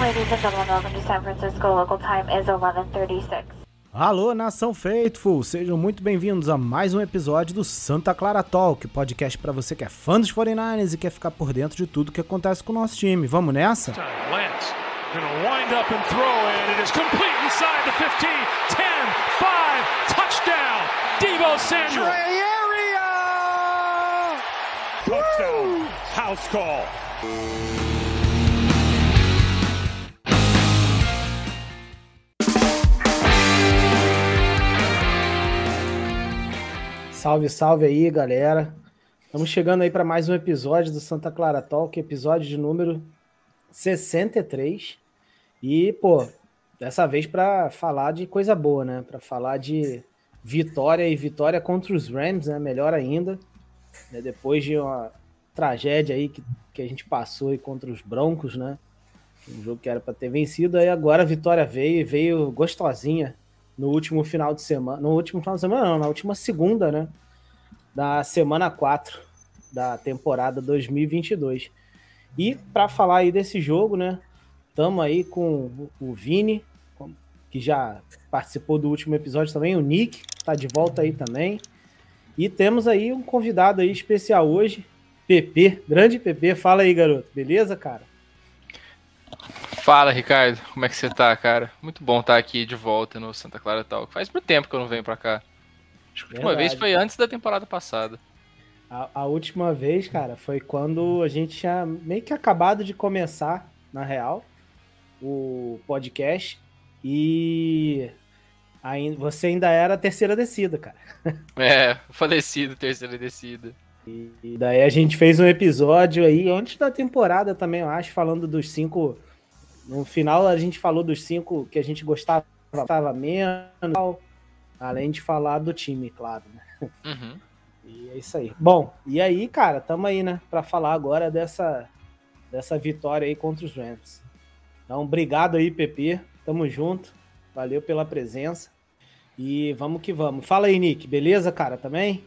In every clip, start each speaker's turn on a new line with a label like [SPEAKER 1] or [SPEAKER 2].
[SPEAKER 1] Ladies and gentlemen, welcome to San Francisco. Local time is 11:36.
[SPEAKER 2] Alô, nação Faithful! Sejam muito bem-vindos a mais um episódio do Santa Clara Talk, podcast para você que é fã dos 49ers e quer ficar por dentro de tudo que acontece com o nosso time. Vamos nessa?
[SPEAKER 3] Lance gonna wind up and throw it. It is complete inside the 15, 10, 5, touchdown, Debo Samuel. Touchdown, house call.
[SPEAKER 2] Salve, salve aí, galera. Estamos chegando aí para mais um episódio do Santa Clara Talk, episódio de número 63. E, pô, dessa vez para falar de coisa boa, né? Para falar de vitória e vitória contra os Rams, né? Melhor ainda. Né? Depois de uma tragédia aí que, que a gente passou aí contra os Broncos, né? Um jogo que era para ter vencido, aí agora a vitória veio e veio gostosinha no último final de semana. No último final de semana, não, na última segunda, né? Da semana 4 da temporada 2022. E para falar aí desse jogo, né? Estamos aí com o Vini, que já participou do último episódio também, o Nick, está de volta aí também. E temos aí um convidado aí especial hoje, PP, grande PP. Fala aí, garoto. Beleza, cara?
[SPEAKER 4] Fala, Ricardo. Como é que você tá, cara? Muito bom estar aqui de volta no Santa Clara Talk. Faz muito tempo que eu não venho pra cá. Acho que a última vez foi antes da temporada passada.
[SPEAKER 2] A, a, última vez, cara, foi quando a gente tinha meio que acabado de começar, na real, o podcast. E ainda, você ainda era a terceira descida, cara.
[SPEAKER 4] É, falecido, terceira descida.
[SPEAKER 2] E, daí a gente fez um episódio aí, antes da temporada também, eu acho, falando dos cinco. No final a gente falou dos cinco que a gente gostava, gostava menos, além de falar do time, claro, né?
[SPEAKER 4] Uhum.
[SPEAKER 2] E é isso aí. Bom, e aí, cara, tamo aí, né, para falar agora dessa, dessa vitória aí contra os Rams. Então, obrigado aí, PP. Tamo junto. Valeu pela presença. E vamos que vamos. Fala aí, Nick. Beleza, cara, também?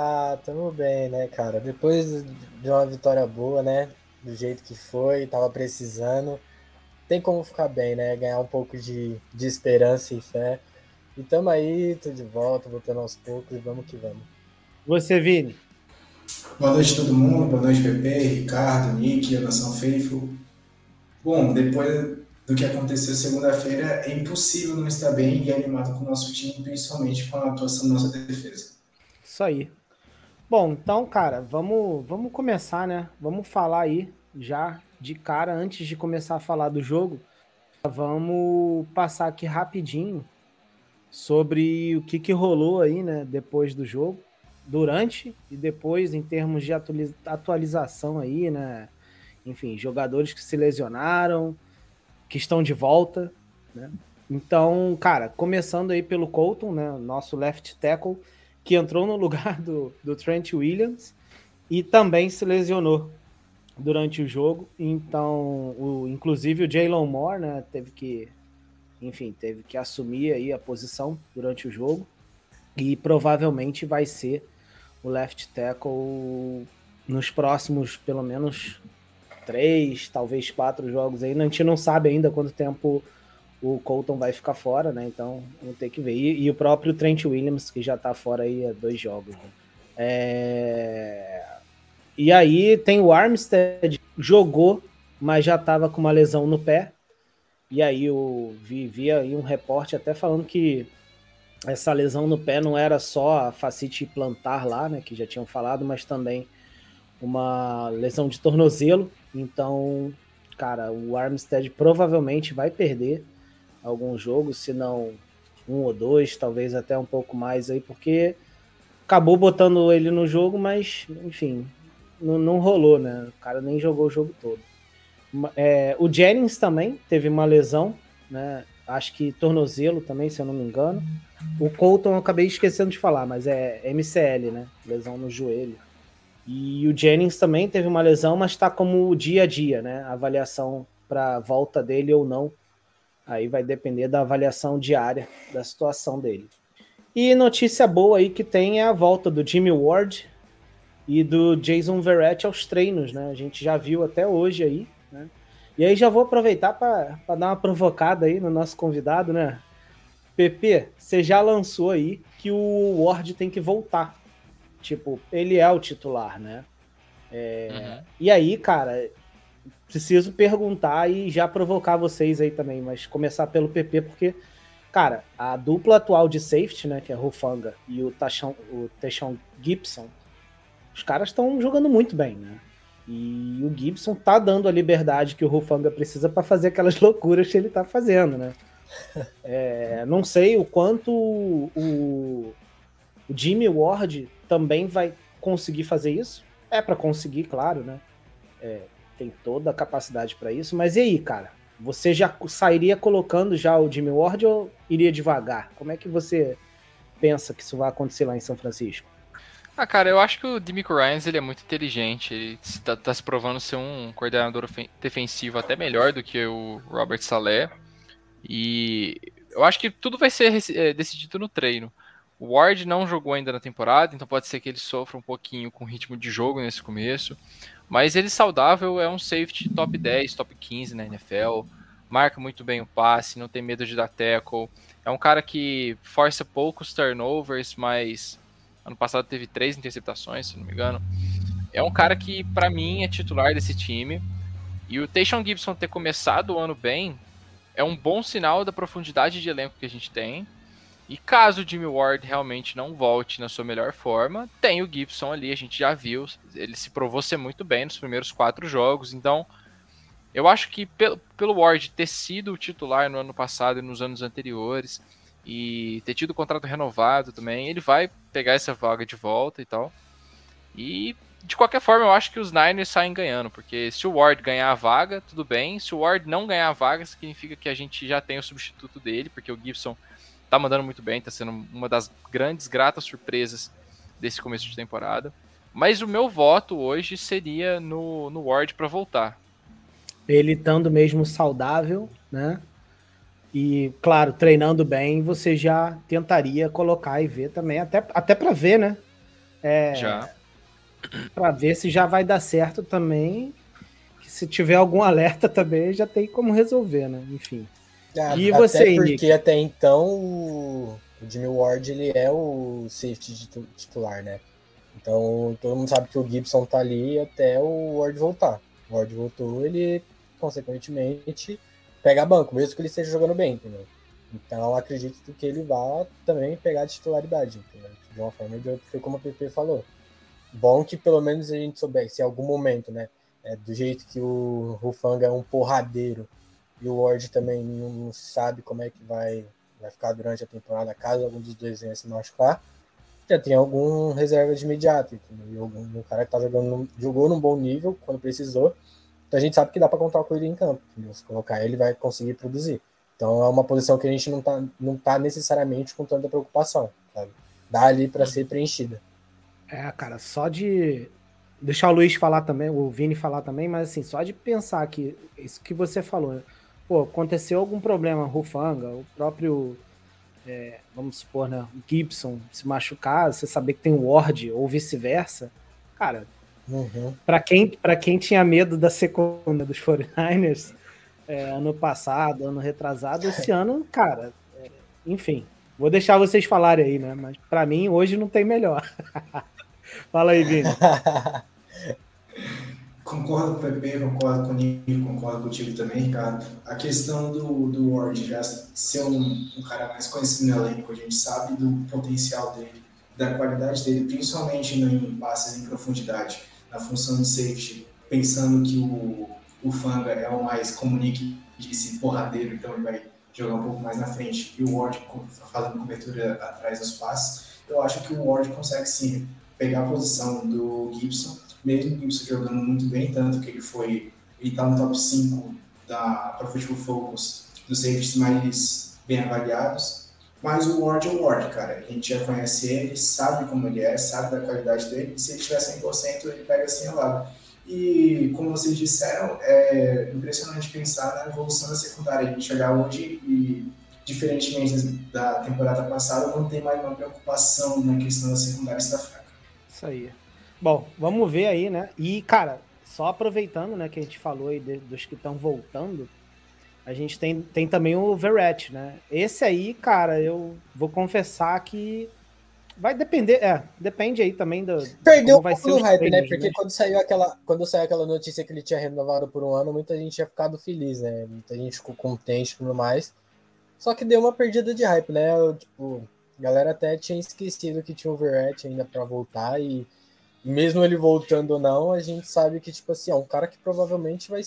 [SPEAKER 5] Ah, tamo bem, né, cara? Depois de uma vitória boa, né? Do jeito que foi, tava precisando. Tem como ficar bem, né? Ganhar um pouco de, de esperança e fé. E tamo aí, tô de volta, voltando aos poucos e vamos que vamos.
[SPEAKER 2] Você, Vini?
[SPEAKER 6] Boa noite todo mundo, boa noite, Pepe, Ricardo, Nick, a Nação Faithful. Bom, depois do que aconteceu segunda-feira, é impossível não estar bem e animado com o nosso time, principalmente com a atuação da nossa defesa.
[SPEAKER 2] Isso aí. Bom, então, cara, vamos, vamos começar, né? Vamos falar aí já de cara, antes de começar a falar do jogo, vamos passar aqui rapidinho sobre o que, que rolou aí, né, depois do jogo, durante e depois em termos de atualização aí, né? Enfim, jogadores que se lesionaram, que estão de volta, né? Então, cara, começando aí pelo Colton, né, nosso left tackle, que entrou no lugar do, do Trent Williams e também se lesionou durante o jogo. Então, o, inclusive o Jalen Moore, né, teve que, enfim, teve que assumir aí a posição durante o jogo e provavelmente vai ser o left tackle nos próximos, pelo menos três, talvez quatro jogos aí. A gente não sabe ainda quanto tempo o Colton vai ficar fora, né? Então vamos ter que ver. E, e o próprio Trent Williams, que já tá fora aí há dois jogos. Né? É... E aí tem o Armstead, jogou, mas já tava com uma lesão no pé. E aí eu vi, vi aí um reporte até falando que essa lesão no pé não era só a facite plantar lá, né? Que já tinham falado, mas também uma lesão de tornozelo. Então, cara, o Armstead provavelmente vai perder alguns jogos, se não um ou dois, talvez até um pouco mais aí, porque acabou botando ele no jogo, mas enfim, não, não rolou, né? O cara nem jogou o jogo todo. É, o Jennings também teve uma lesão, né? Acho que tornozelo também, se eu não me engano. O Colton eu acabei esquecendo de falar, mas é MCL, né? Lesão no joelho. E o Jennings também teve uma lesão, mas está como dia a dia, né? A avaliação para volta dele ou não. Aí vai depender da avaliação diária da situação dele. E notícia boa aí que tem é a volta do Jimmy Ward, e do Jason Verrett aos treinos, né? A gente já viu até hoje aí, né? E aí já vou aproveitar para dar uma provocada aí no nosso convidado, né? PP, você já lançou aí que o Ward tem que voltar. Tipo, ele é o titular, né? É... Uhum. E aí, cara, preciso perguntar e já provocar vocês aí também, mas começar pelo PP, porque, cara, a dupla atual de safety, né, que é Rufanga e o Tachon, o Gibson, os caras estão jogando muito bem, né? E o Gibson tá dando a liberdade que o Rufanga precisa para fazer aquelas loucuras que ele tá fazendo, né? É, não sei o quanto o, o Jimmy Ward também vai conseguir fazer isso. É para conseguir, claro, né? É, tem toda a capacidade para isso. Mas e aí, cara? Você já sairia colocando já o Jimmy Ward ou iria devagar? Como é que você pensa que isso vai acontecer lá em São Francisco?
[SPEAKER 4] Ah, cara, eu acho que o Demico Ryans ele é muito inteligente. Ele está tá se provando ser um coordenador defensivo até melhor do que o Robert Saleh. E eu acho que tudo vai ser é, decidido no treino. O Ward não jogou ainda na temporada, então pode ser que ele sofra um pouquinho com o ritmo de jogo nesse começo. Mas ele saudável é um safety top 10, top 15 na NFL. Marca muito bem o passe, não tem medo de dar tackle. É um cara que força poucos turnovers, mas ano passado teve três interceptações, se não me engano. É um cara que, para mim, é titular desse time. E o Tayshaun Gibson ter começado o ano bem é um bom sinal da profundidade de elenco que a gente tem. E caso o Jimmy Ward realmente não volte na sua melhor forma, tem o Gibson ali, a gente já viu, ele se provou ser muito bem nos primeiros quatro jogos, então eu acho que pelo, pelo Ward ter sido o titular no ano passado e nos anos anteriores, e ter tido o contrato renovado também, ele vai pegar essa vaga de volta e tal. E de qualquer forma, eu acho que os Niners saem ganhando, porque se o Ward ganhar a vaga, tudo bem. Se o Ward não ganhar a vaga, significa que a gente já tem o substituto dele, porque o Gibson tá mandando muito bem, tá sendo uma das grandes, gratas surpresas desse começo de temporada. Mas o meu voto hoje seria no, no Ward para voltar.
[SPEAKER 2] Ele estando mesmo saudável, né? E, claro, treinando bem, você já tentaria colocar e ver também, até, até para ver, né? É,
[SPEAKER 4] já.
[SPEAKER 2] Para ver se já vai dar certo também. Que se tiver algum alerta também, já tem como resolver, né? Enfim.
[SPEAKER 5] Ah, e até você, porque Nick? até então o Jimmy Ward ele é o safety titular, né? Então todo mundo sabe que o Gibson tá ali até o Ward voltar. O Ward voltou, ele consequentemente pega banco, mesmo que ele esteja jogando bem, entendeu? Então acredito que ele vá também pegar a titularidade, entendeu? De uma forma ou de outra, foi como o PP falou. Bom que pelo menos a gente soubesse, se em algum momento, né? É, do jeito que o Rufanga é um porradeiro e o Ward também não sabe como é que vai, vai ficar durante a temporada, caso algum dos dois venha se machucar. Já tem algum reserva de imediato, entendeu? Um cara que tá jogando, jogou num bom nível quando precisou. Então a gente sabe que dá para contar com ele em campo. Entendeu? Se colocar ele, vai conseguir produzir. Então é uma posição que a gente não tá, não tá necessariamente com tanta preocupação. Sabe? Dá ali para ser preenchida.
[SPEAKER 2] É, cara, só de deixar o Luiz falar também, o Vini falar também, mas assim, só de pensar que isso que você falou, pô, aconteceu algum problema, Rufanga, o próprio, é, vamos supor, né, Gibson se machucar, você saber que tem o Ward ou vice-versa, cara, uhum. para quem, pra quem tinha medo da segunda dos 49ers é, ano passado, ano retrasado, esse ano, cara, é, enfim, vou deixar vocês falarem aí, né, mas para mim hoje não tem melhor. Fala aí, Vini.
[SPEAKER 6] Concordo com o Pepe, concordo com o Nico, concordo contigo também, Ricardo. A questão do, do Ward já ser um, um cara mais conhecido no elenco, a gente sabe do potencial dele, da qualidade dele, principalmente em passes em profundidade, na função de safety, pensando que o, o Fanga é o mais, como o Nick disse, porradeiro, então ele vai jogar um pouco mais na frente, e o Ward fazendo cobertura atrás dos passes. Eu acho que o Ward consegue sim pegar a posição do Gibson mesmo Gibson jogando muito bem, tanto que ele foi, ele tá no top 5 da Pro Football Focus dos safeties mais bem avaliados. Mas o Ward é o Ward, cara. A gente já conhece ele, sabe como ele é, sabe da qualidade dele, e se ele tiver 100%, ele pega assim lado. E, como vocês disseram, é impressionante pensar na evolução da secundária. A gente olhar hoje e, diferentemente da temporada passada, não tem mais uma preocupação na questão da secundária estar fraca.
[SPEAKER 2] Isso aí. Bom, vamos ver aí, né? E, cara, só aproveitando, né, que a gente falou aí de, dos que estão voltando, a gente tem, tem também o Verret, né? Esse aí, cara, eu vou confessar que vai depender, é, depende aí também do.
[SPEAKER 5] Perdeu um pouco do hype, né? Porque né? quando saiu aquela, quando saiu aquela notícia que ele tinha renovado por um ano, muita gente tinha ficado feliz, né? Muita gente ficou contente e tudo mais. Só que deu uma perdida de hype, né? Eu, tipo, a galera até tinha esquecido que tinha o Verret ainda para voltar e mesmo ele voltando ou não, a gente sabe que, tipo assim, é um cara que provavelmente vai,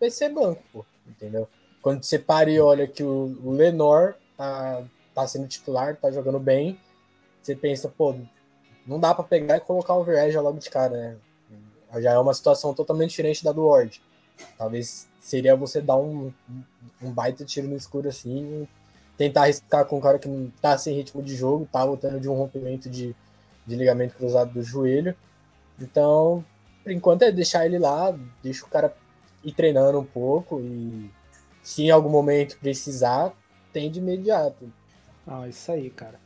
[SPEAKER 5] vai ser banco, entendeu? Quando você para e olha que o, o Lenor tá, tá sendo titular, tá jogando bem, você pensa, pô, não dá para pegar e colocar o Verge logo de cara, né? Já é uma situação totalmente diferente da do Ward. Talvez seria você dar um, um baita tiro no escuro assim, tentar arriscar com um cara que não tá sem ritmo de jogo, tá voltando de um rompimento de, de ligamento cruzado do joelho então, por enquanto é deixar ele lá, deixa o cara ir treinando um pouco e se em algum momento precisar, tem de imediato.
[SPEAKER 2] Ah, isso aí, cara.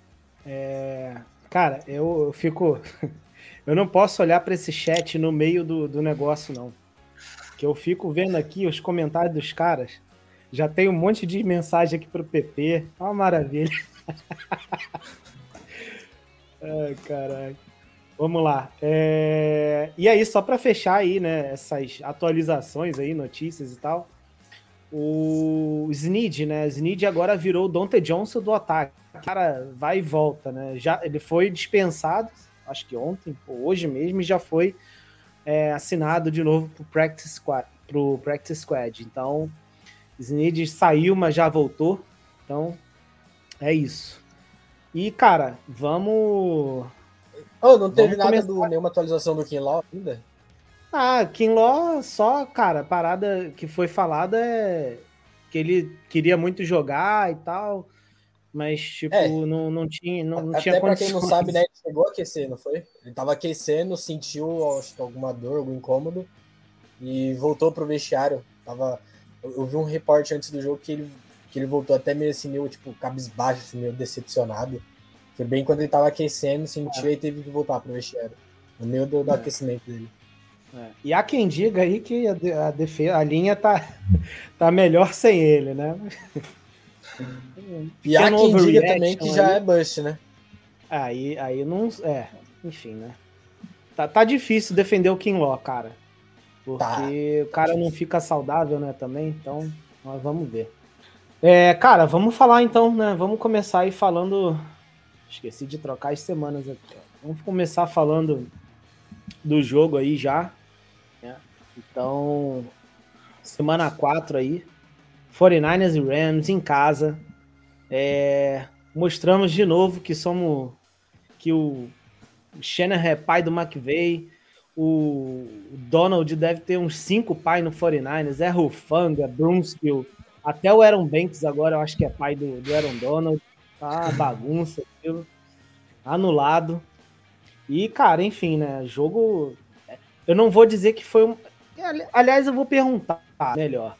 [SPEAKER 2] É... Cara, eu, eu fico. eu não posso olhar para esse chat no meio do, do negócio, não. Que eu fico vendo aqui os comentários dos caras. Já tem um monte de mensagem aqui pro PP. Uma maravilha. Ai, caralho. Vamos lá. É... E aí, só para fechar aí, né, essas atualizações aí, notícias e tal, o Snead, né, Snead agora virou o Dante Johnson do ataque. O cara vai e volta, né, já, ele foi dispensado, acho que ontem, ou hoje mesmo, e já foi é, assinado de novo pro Practice Squad, pro Practice Squad. Então, Snead saiu, mas já voltou, então é isso. E, cara, vamos
[SPEAKER 5] Oh, não teve Vamos nada do nenhuma atualização do Kinlaw ainda?
[SPEAKER 2] Ah, Kinlaw só, cara, a parada que foi falada é que ele queria muito jogar e tal, mas tipo, é. não, não tinha não, não
[SPEAKER 5] Até
[SPEAKER 2] tinha
[SPEAKER 5] pra quem não sabe, né, ele chegou a aquecer, não foi? Ele tava aquecendo, sentiu acho que alguma dor, algum incômodo e voltou pro vestiário. Tava eu, vi um reporte antes do jogo que ele que ele voltou até meio assim, meio tipo cabisbaixo, assim, meio decepcionado. Foi bem quando ele tava aquecendo, sentiu é. e teve que voltar pro vestiário. No meio do, do é. aquecimento dele.
[SPEAKER 2] É. E há quem diga aí que a, a, defesa, a linha tá, tá melhor sem ele, né?
[SPEAKER 5] E há quem diga também que já é bust, né?
[SPEAKER 2] Aí, aí não. É, enfim, né? Tá, tá difícil defender o Kinlaw, cara. Porque tá. o cara não fica saudável, né, também. Então, nós vamos ver. É, cara, vamos falar então, né? Vamos começar aí falando Esqueci de trocar as semanas aqui. Vamos começar falando do jogo aí já. Né? Então, semana 4 aí. 49ers e Rams em casa. É, mostramos de novo que somos. que o Shanahan é pai do McVeigh. O Donald deve ter uns cinco pais no 49ers. É Rufanga, Brunskill. Até o Aaron Banks agora eu acho que é pai do, do Aaron Donald. Tá bagunça aquilo. Anulado. E, cara, enfim, né? Jogo. Eu não vou dizer que foi um. Aliás, eu vou perguntar melhor.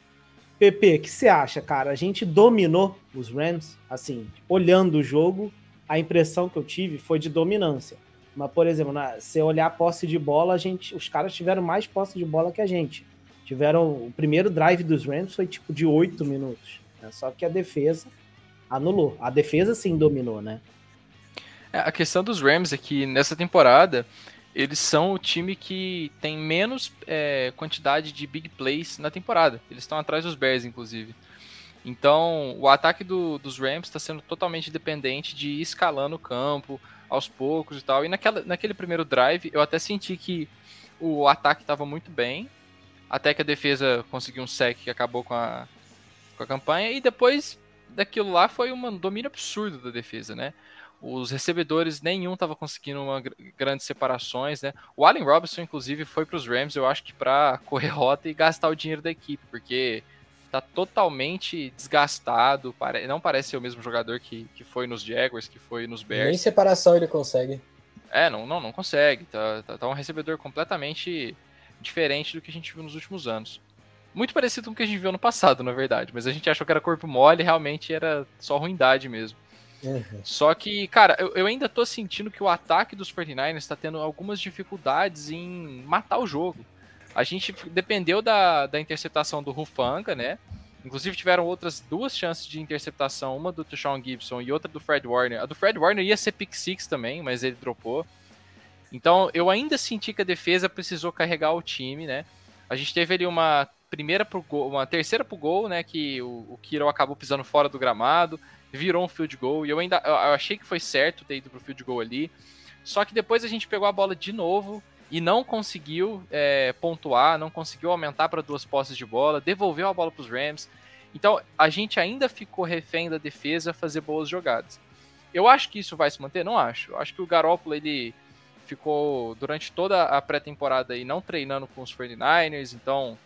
[SPEAKER 2] Pepe, o que você acha, cara? A gente dominou os Rams, assim, olhando o jogo, a impressão que eu tive foi de dominância. Mas, por exemplo, na, se olhar a posse de bola, a gente, os caras tiveram mais posse de bola que a gente. Tiveram. O primeiro drive dos Rams foi tipo de oito minutos. Né? Só que a defesa anulou. A defesa sim dominou, né?
[SPEAKER 4] É, a questão dos Rams é que nessa temporada eles são o time que tem menos é, quantidade de big plays na temporada. Eles estão atrás dos Bears, inclusive. Então, o ataque do, dos Rams está sendo totalmente dependente de ir escalando o campo aos poucos e tal. E naquela, naquele primeiro drive, eu até senti que o ataque estava muito bem, até que a defesa conseguiu um sec que acabou com a, com a campanha. E depois daquilo lá foi um domínio absurdo da defesa, né? Os recebedores, nenhum estava conseguindo uma grandes separações, né? O Allen Robinson, inclusive, foi para os Rams, eu acho que para correr rota e gastar o dinheiro da equipe, porque está totalmente desgastado, não parece ser o mesmo jogador que, que foi nos Jaguars, que foi nos Bears.
[SPEAKER 5] Nem separação ele consegue.
[SPEAKER 4] É, não, não, não consegue. Tá, tá, tá um recebedor completamente diferente do que a gente viu nos últimos anos. Muito parecido com o que a gente viu no passado, na verdade, mas a gente achou que era corpo mole realmente era só ruindade mesmo. Uhum. Só que, cara, eu, eu, ainda tô sentindo que o ataque dos 49ers está tendo algumas dificuldades em matar o jogo. A gente dependeu da, da interceptação do Rufanga, né? Inclusive tiveram outras duas chances de interceptação, uma do Deshaun Gibson e outra do Fred Warner. A do Fred Warner ia ser pick six também, mas ele dropou. Então eu ainda senti que a defesa precisou carregar o time, né? A gente teve ali uma primeira pro gol, uma terceira pro gol, né? Que o, o Kiro acabou pisando fora do gramado, virou um field goal. E eu ainda eu achei que foi certo ter ido pro field goal ali. Só que depois a gente pegou a bola de novo e não conseguiu é, pontuar, não conseguiu aumentar para duas posses de bola, devolveu a bola para os Rams. Então a gente ainda ficou refém da defesa fazer boas jogadas. Eu acho que isso vai se manter? Não acho. Eu acho que o Garoppolo ele ficou durante toda a pré-temporada aí não treinando com os 49ers, então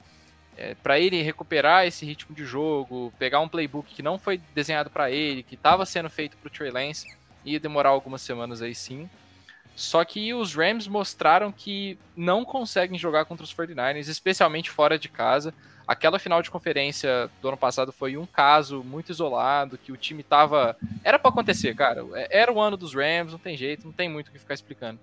[SPEAKER 4] é, para ele recuperar esse ritmo de jogo, pegar um playbook que não foi desenhado para ele, que estava sendo feito para o Trey Lance, ia demorar algumas semanas aí sim. Só que os Rams mostraram que não conseguem jogar contra os 49ers, especialmente fora de casa. Aquela final de conferência do ano passado foi um caso muito isolado, que o time tava. Era para acontecer, cara. É, era o ano dos Rams, não tem jeito, não tem muito o que ficar explicando.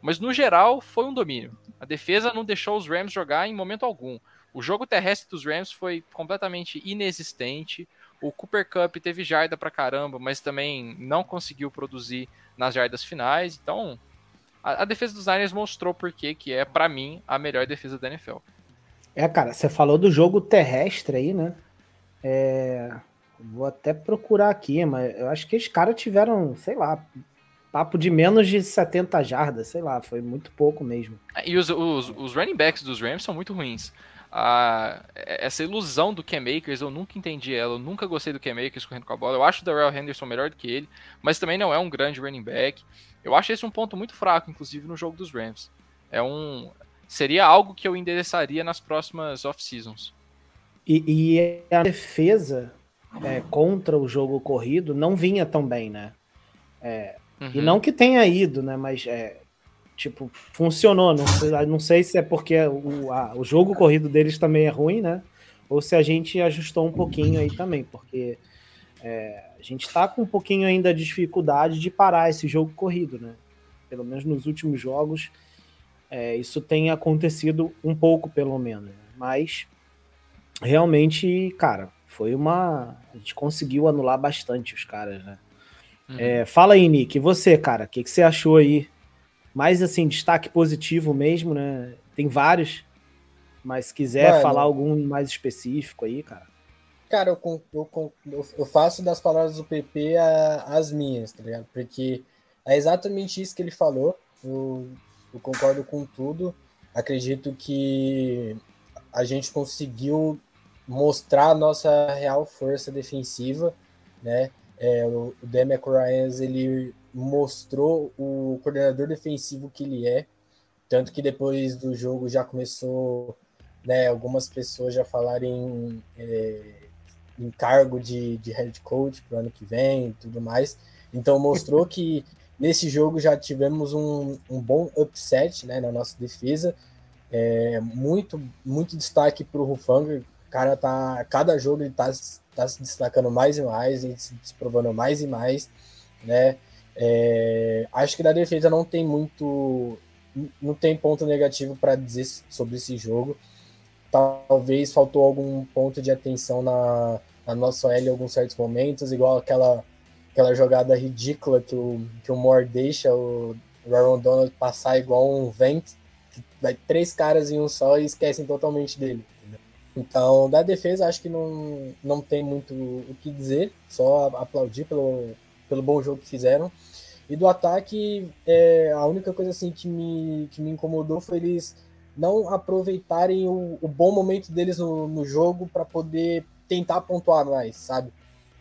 [SPEAKER 4] Mas no geral, foi um domínio. A defesa não deixou os Rams jogar em momento algum. O jogo terrestre dos Rams foi completamente inexistente. O Cooper Cup teve jarda pra caramba, mas também não conseguiu produzir nas jardas finais. Então, a, a defesa dos Niners mostrou por que é, para mim, a melhor defesa da NFL.
[SPEAKER 2] É, cara, você falou do jogo terrestre aí, né? É, vou até procurar aqui, mas eu acho que os caras tiveram, sei lá, papo de menos de 70 jardas, sei lá, foi muito pouco mesmo.
[SPEAKER 4] E os, os, os running backs dos Rams são muito ruins a, essa ilusão do Cam Akers, eu nunca entendi ela, eu nunca gostei do Cam Akers correndo com a bola. Eu acho o Darrell Henderson melhor do que ele, mas também não é um grande running back. Eu acho esse um ponto muito fraco, inclusive, no jogo dos Rams. É um. Seria algo que eu endereçaria nas próximas off-seasons.
[SPEAKER 2] E, e, a defesa é, contra o jogo corrido não vinha tão bem, né? É, uhum. E não que tenha ido, né? Mas é, tipo, funcionou. Não sei, não sei se é porque o, a, o jogo corrido deles também é ruim, né? Ou se a gente ajustou um pouquinho aí também, porque é, a gente está com um pouquinho ainda de dificuldade de parar esse jogo corrido, né? Pelo menos nos últimos jogos, é, isso tem acontecido um pouco, pelo menos. Mas realmente, cara, foi uma. A gente conseguiu anular bastante os caras, né? Uhum. É, fala aí, Nick, e você, cara, o que, que você achou aí mais assim, destaque positivo mesmo, né? Tem vários, mas se quiser Mano, falar algum mais específico aí, cara.
[SPEAKER 5] Cara, eu, eu, eu faço das palavras do PP a, as minhas, tá ligado? Porque é exatamente isso que ele falou. Eu, eu concordo com tudo. Acredito que a gente conseguiu mostrar a nossa real força defensiva, né? É, o, Demeco Ryan, ele mostrou o coordenador defensivo que ele é, tanto que depois do jogo já começou, né, algumas pessoas já falarem é, em cargo de, de head coach para o ano que vem e tudo mais. Então mostrou que nesse jogo já tivemos um, um bom upset né, na nossa defesa. É, muito, muito destaque para o Rufanga. O cara tá. Cada jogo ele tá, tá se destacando mais e mais, e se, se provando mais e mais. Né? É, acho que da defesa não tem muito. Não tem ponto negativo para dizer sobre esse jogo. Talvez faltou algum ponto de atenção na, na nossa L em alguns certos momentos, igual aquela, aquela jogada ridícula que o, que o Moore deixa o Aaron Donald passar igual um vento, que vai três caras em um só e esquecem totalmente dele. Então, da defesa, acho que não, não tem muito o que dizer, só aplaudir pelo, pelo bom jogo que fizeram. E do ataque, é, a única coisa assim que me, que me incomodou foi eles não aproveitarem o, o bom momento deles no, no jogo para poder tentar pontuar mais, sabe?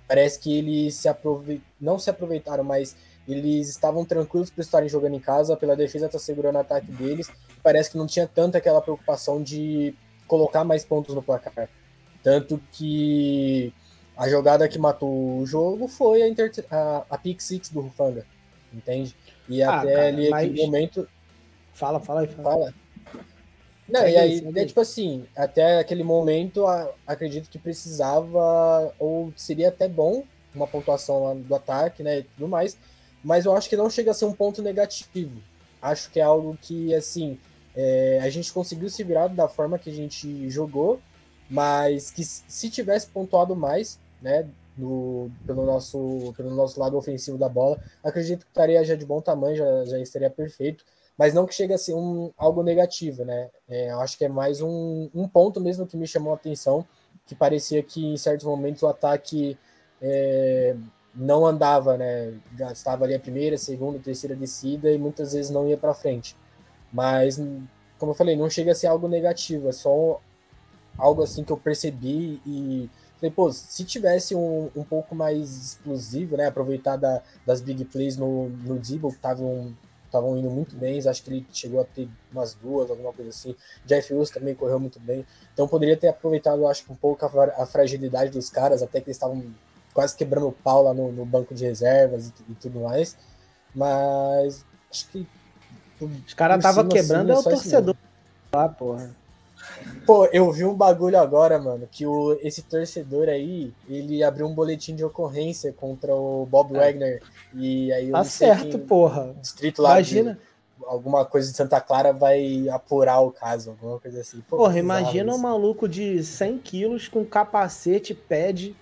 [SPEAKER 5] Parece que eles se aproveit... não se aproveitaram, mas eles estavam tranquilos por estarem jogando em casa, pela defesa estar tá segurando o ataque deles. Parece que não tinha tanta aquela preocupação de colocar mais pontos no placar. Tanto que a jogada que matou o jogo foi a, inter... a, a pick six do Rufanga entende? E ah, até cara, ali mas... aquele momento.
[SPEAKER 2] Fala, fala aí, fala. fala.
[SPEAKER 5] Não, e aí, é, tipo assim, até aquele momento, a, acredito que precisava, ou seria até bom, uma pontuação lá do ataque, né, e tudo mais, mas eu acho que não chega a ser um ponto negativo. Acho que é algo que, assim, é, a gente conseguiu se virar da forma que a gente jogou, mas que se tivesse pontuado mais, né, pelo, nosso, pelo nosso lado ofensivo da bola, acredito que estaria já de bom tamanho, já, já estaria perfeito, mas não que chegue a ser um, algo negativo, né? É, eu acho que é mais um, um ponto mesmo que me chamou a atenção, que parecia que em certos momentos o ataque é, não andava, né? Gastava ali a primeira, segunda, terceira descida e muitas vezes não ia para frente. Mas, como eu falei, não chega a ser algo negativo, é só algo assim que eu percebi e falei, pô, se tivesse um, um pouco mais explosivo, né? Aproveitar da, das big plays no, no Debo, que estavam estavam indo muito bem, acho que ele chegou a ter umas duas, alguma coisa assim. Jeff Wilson também correu muito bem. Então poderia ter aproveitado, acho que um pouco a, a fragilidade dos caras, até que eles estavam quase quebrando o pau lá no, no banco de reservas e, e, tudo mais. Mas acho que.
[SPEAKER 2] Os caras estavam quebrando assim, é o torcedor lá, porra.
[SPEAKER 5] Pô, eu vi um bagulho agora, mano, que o, esse torcedor aí, ele abriu um boletim de ocorrência contra o Bob é. Wagner. E aí
[SPEAKER 2] Tá certo, porra.
[SPEAKER 5] Distrito lá Imagina. De, alguma coisa de Santa Clara vai apurar o caso, alguma coisa assim.
[SPEAKER 2] Pô, porra, imagina isso. um maluco de 100 quilos com capacete, pad,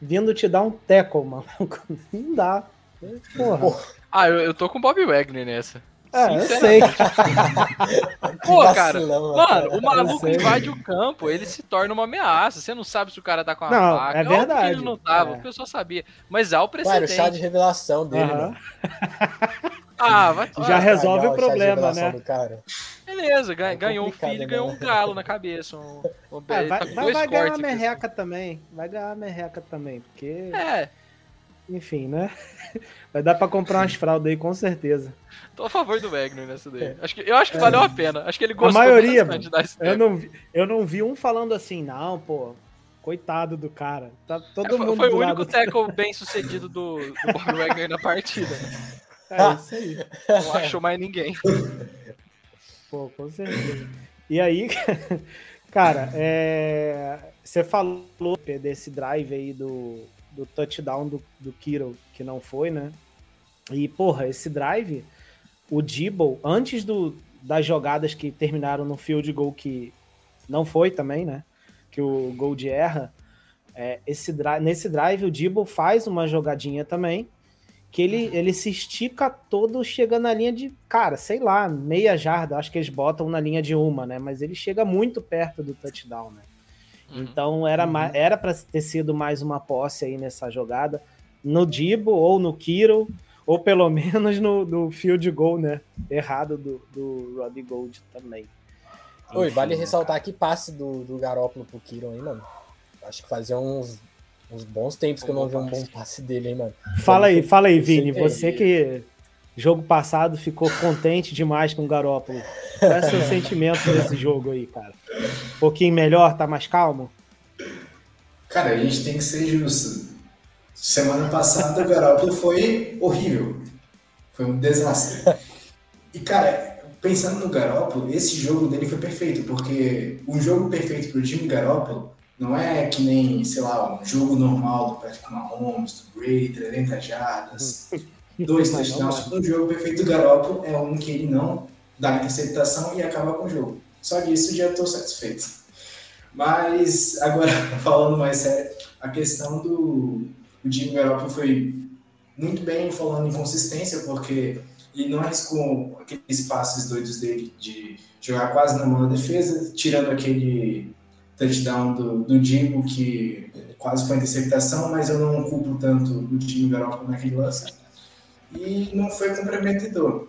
[SPEAKER 2] vindo te dar um tackle, maluco. Não dá. Porra. porra.
[SPEAKER 4] Ah, eu, eu tô com o Bob Wagner nessa.
[SPEAKER 2] É, eu sei.
[SPEAKER 4] Pô, cara, mano, o maluco invade o campo, ele se torna uma ameaça. Você não sabe se o cara tá com a
[SPEAKER 2] não, faca. É verdade.
[SPEAKER 4] Ele não tava, é. o pessoal sabia. Mas há o precedente.
[SPEAKER 5] Claro, o chá de revelação dele, uh -huh.
[SPEAKER 2] Ah, vai Já resolve o problema, né?
[SPEAKER 4] Beleza, ganhou um filho e ganhou um galo na cabeça. Um, um...
[SPEAKER 2] É, vai, tá vai, vai ganhar uma merreca também. Vai ganhar uma merreca também, porque.
[SPEAKER 4] É.
[SPEAKER 2] Enfim, né? Vai dar pra comprar umas fraldas aí, com certeza.
[SPEAKER 4] Tô a favor do Wagner nessa daí. É. Acho que, eu acho que é. valeu a pena. Acho que ele gostou
[SPEAKER 2] a maioria, de dar esse eu não, vi, eu não vi um falando assim, não, pô, coitado do cara. Tá todo é, mundo
[SPEAKER 4] Foi o único tackle bem sucedido do, do Bob Wagner na partida.
[SPEAKER 2] É isso aí.
[SPEAKER 4] Não achou mais ninguém.
[SPEAKER 2] Pô, com certeza. E aí, cara, é... você falou desse drive aí do, do touchdown do, do Kiro, que não foi, né? E, porra, esse drive, o Dibble, antes do, das jogadas que terminaram no field goal, que não foi também, né? Que o Gold erra. É, esse drive, nesse drive, o Dibble faz uma jogadinha também, que ele, ele se estica todo, chega na linha de, cara, sei lá, meia jarda. Acho que eles botam na linha de uma, né? Mas ele chega muito perto do touchdown, né? Uhum. Então era uhum. era para ter sido mais uma posse aí nessa jogada no Dibo ou no Kiro ou pelo menos no, no field goal, né? Errado do, do Roddy Gold também.
[SPEAKER 5] Oi, vale né, ressaltar que passe do, do Garópolo pro Kiro aí, mano. Acho que fazia uns, uns bons tempos que eu não vi um bom passe dele, hein, mano.
[SPEAKER 2] Fala aí, fala aí, Vini. Você que jogo passado ficou contente demais com o Garópolo. Qual é o seu sentimento desse jogo aí, cara? Um pouquinho melhor, tá mais calmo?
[SPEAKER 6] Cara, a gente tem que ser justo. Semana passada o Garoppolo foi horrível. Foi um desastre. E, cara, pensando no Garoppolo, esse jogo dele foi perfeito, porque um jogo perfeito pro time Garoppolo não é que nem, sei lá, um jogo normal do Patrick Mahomes, do Brady, 300 jardas, dois touchdowns. Um jogo perfeito do Garoppolo é um que ele não dá interceptação e acaba com o jogo. Só disso já estou satisfeito. Mas, agora, falando mais sério, a questão do, o Jimmy Garoppolo foi muito bem falando em consistência, porque ele não arriscou aqueles passes doidos dele de jogar quase na mão da defesa, tirando aquele touchdown do, do que quase foi interceptação, mas eu não culpo tanto o Jimmy Garoppolo naquele lance. E não foi comprometedor.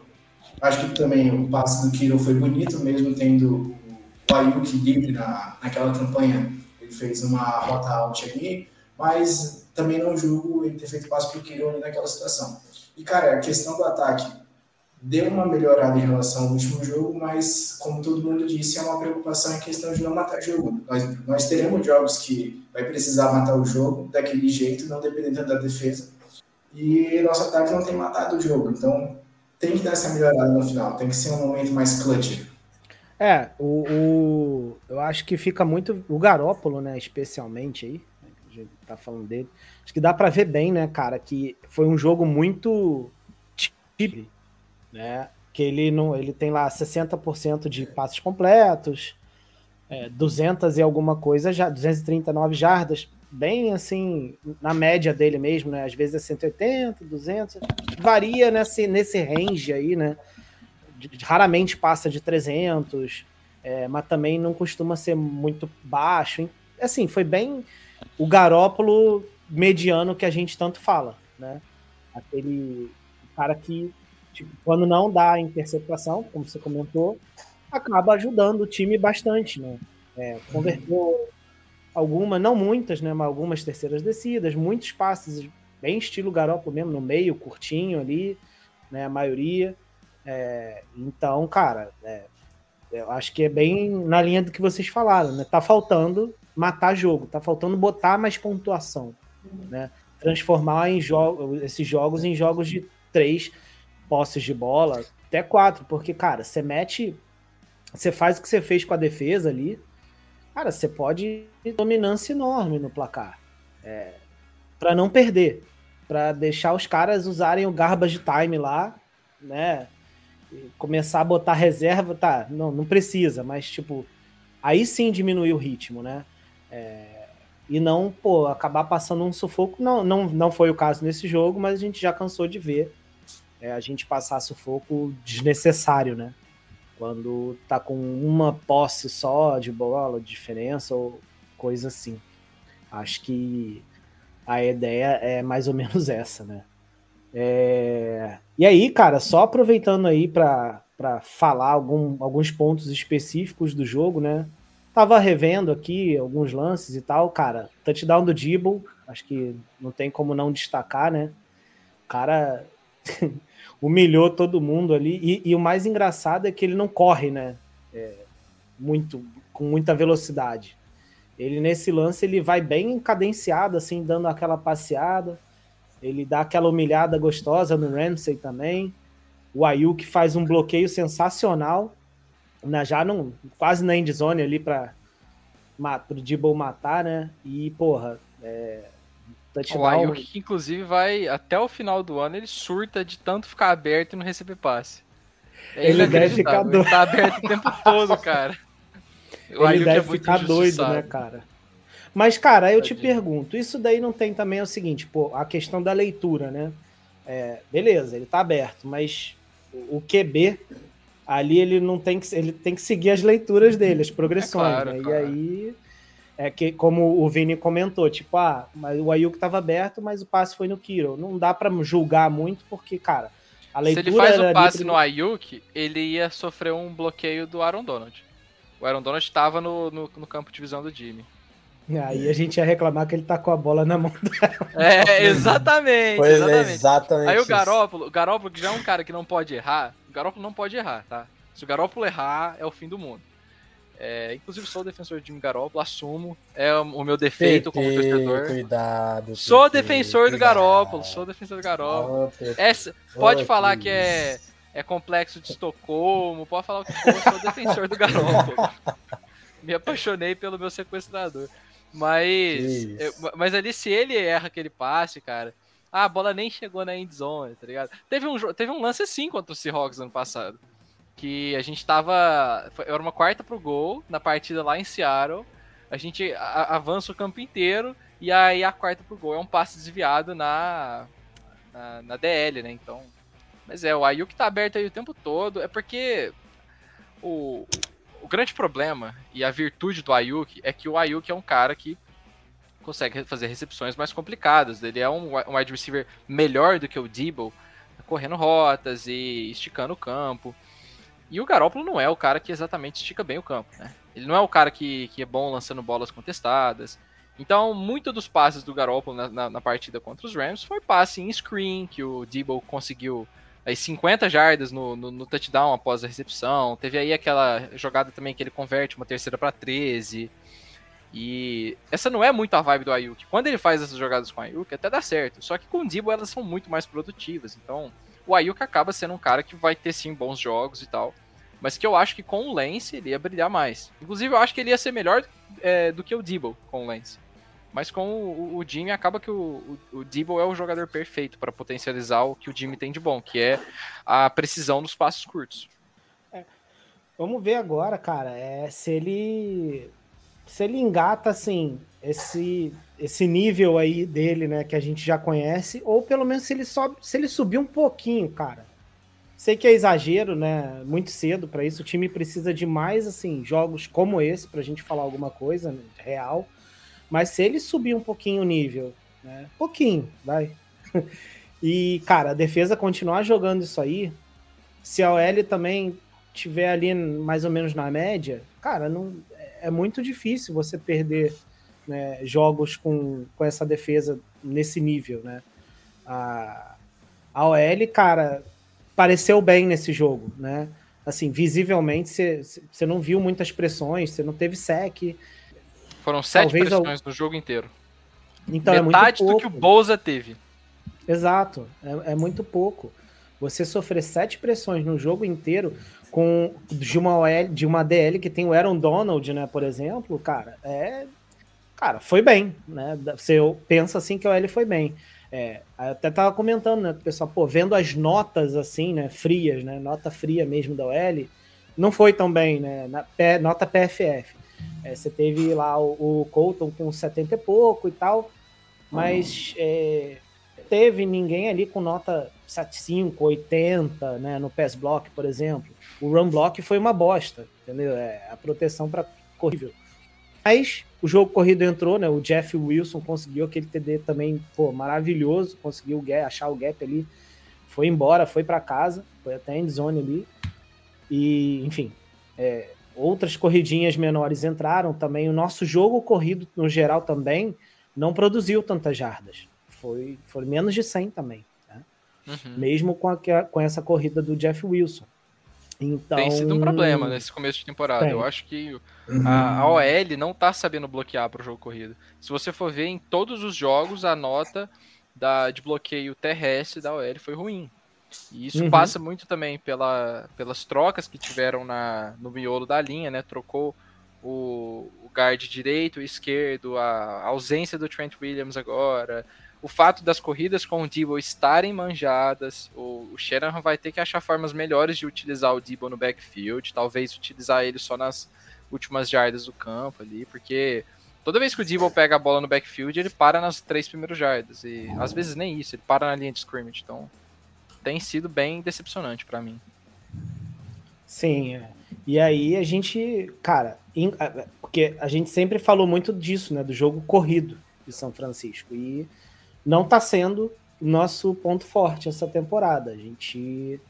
[SPEAKER 6] Acho que também o passe do Kiro foi bonito, mesmo tendo o Ayuk livre na, naquela campanha. Ele fez uma rota out ali, mas também não julgo ele ter feito passo para o Quirone naquela situação. E, cara, a questão do ataque deu uma melhorada em relação ao último jogo, mas, como todo mundo disse, é uma preocupação em questão de não matar jogo. Nós, nós teremos jogos que vai precisar matar o jogo daquele jeito, não dependendo da defesa. E nosso ataque não tem matado o jogo, então tem que dar essa melhorada no final, tem que ser um momento mais clutch.
[SPEAKER 2] É, o, o eu acho que fica muito o Garópolo, né, especialmente aí, a gente tá falando dele. Acho que dá para ver bem, né, cara, que foi um jogo muito típico, né? Que ele não, ele tem lá 60% de passes completos, é, 200 e alguma coisa já, 239 jardas, bem assim, na média dele mesmo, né? Às vezes é 180, 200, varia nesse, nesse range aí, né? Raramente passa de 300, é, mas também não costuma ser muito baixo. Assim, foi bem o garópolo mediano que a gente tanto fala, né? Aquele cara que, tipo, quando não dá interceptação, como você comentou, acaba ajudando o time bastante, né? É, converteu algumas, não muitas, né? Mas algumas terceiras descidas, muitos passes, bem estilo garópolo mesmo, no meio, curtinho ali, né? A maioria. É, então, cara, é, eu acho que é bem na linha do que vocês falaram, né? Tá faltando matar jogo, tá faltando botar mais pontuação, né? Transformar em esses jogos em jogos de três posses de bola, até quatro, porque, cara, você mete. Você faz o que você fez com a defesa ali, cara, você pode ter dominância enorme no placar. É, para não perder. para deixar os caras usarem o garbage time lá, né? começar a botar reserva, tá, não, não precisa, mas tipo, aí sim diminuir o ritmo, né? É, e não, pô, acabar passando um sufoco, não, não, não foi o caso nesse jogo, mas a gente já cansou de ver é, a gente passar sufoco desnecessário, né? Quando tá com uma posse só de bola, diferença ou coisa assim. Acho que a ideia é mais ou menos essa, né? É... E aí, cara, só aproveitando aí para falar algum, alguns pontos específicos do jogo, né? Tava revendo aqui alguns lances e tal, cara. Touchdown do Dibble, acho que não tem como não destacar, né? O cara humilhou todo mundo ali. E, e, o mais engraçado é que ele não corre, né? É, muito, com muita velocidade. Ele nesse lance ele vai bem cadenciado, assim, dando aquela passeada. Ele dá aquela humilhada gostosa no Ramsey também. O Ayuk faz um bloqueio sensacional, na, já não, quase na endzone ali para o Dibble matar, né? E, porra, é,
[SPEAKER 4] touchdown. O Ayuk, que inclusive vai até o final do ano, ele surta de tanto ficar aberto e não receber passe.
[SPEAKER 2] É ele deve ficar doido.
[SPEAKER 4] Ele tá aberto o tempo todo, cara.
[SPEAKER 2] O ele Ayuk deve é ficar doido, né, cara? Mas, cara, eu te pergunto, isso daí não tem também o seguinte, pô, a questão da leitura, né? É, beleza, ele tá aberto, mas o QB ali ele não tem que ele tem que seguir as leituras dele, as progressões, é claro, né? Claro. E aí é que como o Vini comentou, tipo, ah, mas o Ayuk tava aberto, mas o passe foi no Kiro. Não dá para julgar muito porque, cara, a leitura
[SPEAKER 4] Se ele faz o passe no Ayuk, ele ia sofrer um bloqueio do Aaron Donald. O Aaron Donald estava no, no, no campo de visão do Jimmy.
[SPEAKER 2] Aí a gente ia reclamar que ele tá com a bola na mão do
[SPEAKER 4] É, exatamente.
[SPEAKER 5] Foi exatamente. exatamente.
[SPEAKER 4] Aí o Garópolo, o Garópolo, que já é um cara que não pode errar, o Garópolo não pode errar, tá? Se o Garópolo errar, é o fim do mundo. É, inclusive, sou defensor de Jimmy Garoppolo, assumo. É o meu defeito como torcedor.
[SPEAKER 5] Cuidado.
[SPEAKER 4] Sou defensor do Garoppolo, sou defensor do Garoppolo. Essa, pode falar que é, é complexo de Estocolmo, pode falar o que for, sou defensor do Garoppolo. Me apaixonei pelo meu sequestrador. Mas, eu, mas ali, se ele erra aquele passe, cara, ah, a bola nem chegou na end zone, tá ligado? Teve um, teve um lance assim contra o Seahawks ano passado. Que a gente tava. Era uma quarta pro gol na partida lá em Seattle. A gente avança o campo inteiro e aí a quarta pro gol é um passe desviado na, na, na DL, né? Então. Mas é, o Ayuk tá aberto aí o tempo todo. É porque o, o grande problema e a virtude do Ayuk é que o Ayuk é um cara que consegue fazer recepções mais complicadas. Ele é um, um wide receiver melhor do que o Debo, correndo rotas e esticando o campo. E o Garoppolo não é o cara que exatamente estica bem o campo, né? Ele não é o cara que, que é bom lançando bolas contestadas. Então, muito dos passes do Garoppolo na, na, na partida contra os Rams foi passe em screen, que o Debo conseguiu aí 50 jardas no, no, no, touchdown após a recepção. Teve aí aquela jogada também que ele converte uma terceira para 13. E essa não é muito a vibe do Ayuk. Quando ele faz essas jogadas com o Ayuk, até dá certo. Só que com o Debo elas são muito mais produtivas. Então, o Ayuk acaba sendo um cara que vai ter sim bons jogos e tal. Mas que eu acho que com o Lance ele ia brilhar mais. Inclusive, eu acho que ele ia ser melhor é, do que o Debo com o Lance. Mas com o, o Jimmy, acaba que o, o, o Debo é o jogador perfeito para potencializar o que o Jimmy tem de bom, que é a precisão nos passos curtos.
[SPEAKER 2] É. Vamos ver agora, cara, é, se ele se ele engata assim esse esse nível aí dele, né, que a gente já conhece, ou pelo menos se ele sobe, se ele subir um pouquinho, cara. Sei que é exagero, né? Muito cedo para isso. O time precisa de mais assim jogos como esse para a gente falar alguma coisa né, real. Mas se ele subir um pouquinho o nível, né? Pouquinho, vai. e cara, a defesa continuar jogando isso aí, se a OL também tiver ali mais ou menos na média, cara, não é muito difícil você perder né, jogos com, com essa defesa nesse nível, né? A, a OL, cara, pareceu bem nesse jogo, né? Assim, visivelmente você não viu muitas pressões, você não teve sec.
[SPEAKER 4] Foram sete pressões no jogo inteiro.
[SPEAKER 2] Então, é
[SPEAKER 4] Metade é do que o Bolsa teve.
[SPEAKER 2] Exato, é, é, muito pouco. Você sofrer sete pressões no jogo inteiro com de uma OL, de uma DL que tem o Aaron Donald, né, por exemplo, cara, é cara, foi bem, né? Você pensa assim que a OL foi bem. É, até tava comentando, né, pessoal, pô, vendo as notas assim, né, frias, né, nota fria mesmo da OL, não foi tão bem, né, na, nota PFF. É, você teve lá o, o, Colton com 70 e pouco e tal, mas é, teve ninguém ali com nota 75, 80, né, no pass block, por exemplo. O run block foi uma bosta, entendeu? É, a proteção para corrível. Mas o jogo corrido entrou, né? O Jeff Wilson conseguiu aquele TD também, pô, maravilhoso, conseguiu achar o gap ali, foi embora, foi para casa, foi até em zone ali. E, enfim, é, outras corridinhas menores entraram também. O nosso jogo corrido, no geral, também não produziu tantas jardas. Foi, foi menos de 100 também. Né? Uhum. Mesmo com, a, com essa corrida do Jeff Wilson. Então...
[SPEAKER 4] Tem sido um problema nesse começo de temporada. Tem. Eu acho que a, a OL não tá sabendo bloquear para o jogo corrido. Se você for ver em todos os jogos, a nota da, de bloqueio terrestre da OL foi ruim. E isso uhum. passa muito também pela, pelas trocas que tiveram na, no miolo da linha, né? Trocou o, o guard direito, o esquerdo, a ausência do Trent Williams agora, o fato das corridas com o Debo estarem manjadas, o, o Shanahan vai ter que achar formas melhores de utilizar o Debo no backfield, talvez utilizar ele só nas últimas jardas do campo ali, porque toda vez que o Debo pega a bola no backfield, ele para nas três primeiras jardas, e às vezes nem isso, ele para na linha de scrimmage, então tem sido bem decepcionante para mim.
[SPEAKER 2] Sim, é. e aí a gente, cara, porque a gente sempre falou muito disso, né, do jogo corrido de São Francisco, e não está sendo nosso ponto forte essa temporada. A gente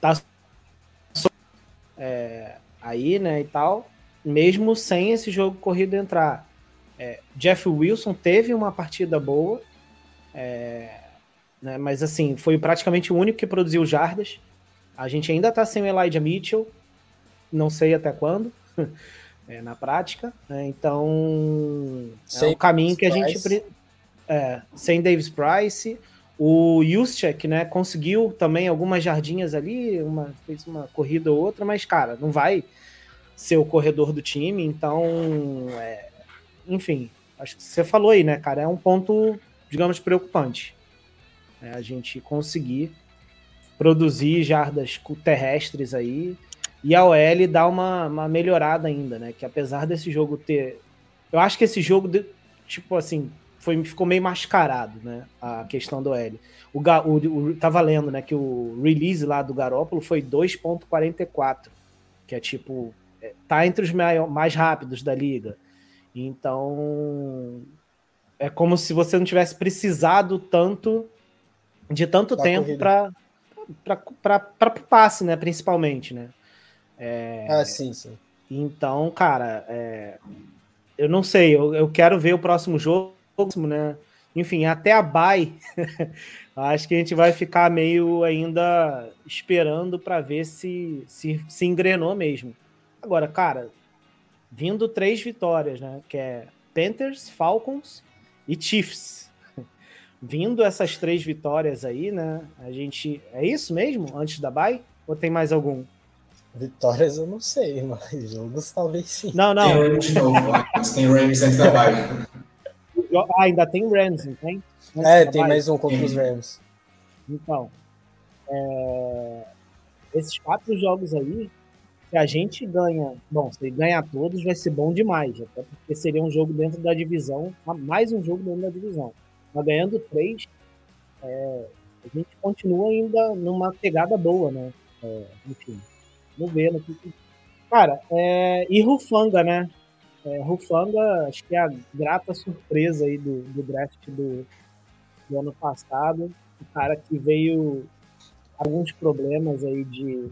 [SPEAKER 2] tá é, aí, né, e tal, mesmo sem esse jogo corrido entrar. É, Jeff Wilson teve uma partida boa, é, né, mas assim, foi praticamente o único que produziu jardas. A gente ainda tá sem o Elijah Mitchell, não sei até quando, é, na prática. Né, então, é um caminho que a gente é, sem Davis Price. O Juszczyk, né, conseguiu também algumas jardinhas ali, uma, fez uma corrida ou outra, mas, cara, não vai ser o corredor do time, então, é, enfim, acho que você falou aí, né, cara, é um ponto, digamos, preocupante. Né, a gente conseguir produzir jardas terrestres aí, e a OL dá uma, uma melhorada ainda, né, que apesar desse jogo ter... Eu acho que esse jogo, tipo assim, foi, ficou meio mascarado, né? A questão do L. O, o, o, tava lendo, né, que o release lá do Garópolo foi 2.44, que é tipo, é, tá entre os mais rápidos da liga. Então, é como se você não tivesse precisado tanto de tanto tempo para para passe, né, principalmente, né?
[SPEAKER 5] É, ah, sim, sim.
[SPEAKER 2] Então, cara, é, eu não sei, eu, eu quero ver o próximo jogo né? Enfim, até a Bay, acho que a gente vai ficar meio ainda esperando para ver se, se se engrenou mesmo. Agora, cara, vindo três vitórias, né? Que é Panthers, Falcons e Chiefs. Vindo essas três vitórias aí, né? A gente. É isso mesmo? Antes da Bay? Ou tem mais algum?
[SPEAKER 5] Vitórias eu não sei, mas jogos talvez sim.
[SPEAKER 2] Não, não.
[SPEAKER 6] Tem Rams de novo, tem Rams antes da Bay.
[SPEAKER 2] Ah, ainda tem Rams, não tem?
[SPEAKER 5] É, tem mais um contra os Rams.
[SPEAKER 2] Então, é, esses quatro jogos aí, se a gente ganha, bom, se ganhar todos vai ser bom demais, até porque seria um jogo dentro da divisão, mais um jogo dentro da divisão. Mas ganhando três, é, a gente continua ainda numa pegada boa, né? É, enfim, vamos ver no que. Cara, é, e Rufanga, né? É, Rufanga, acho que é a grata surpresa aí do, do draft do, do ano passado. O cara que veio alguns problemas aí de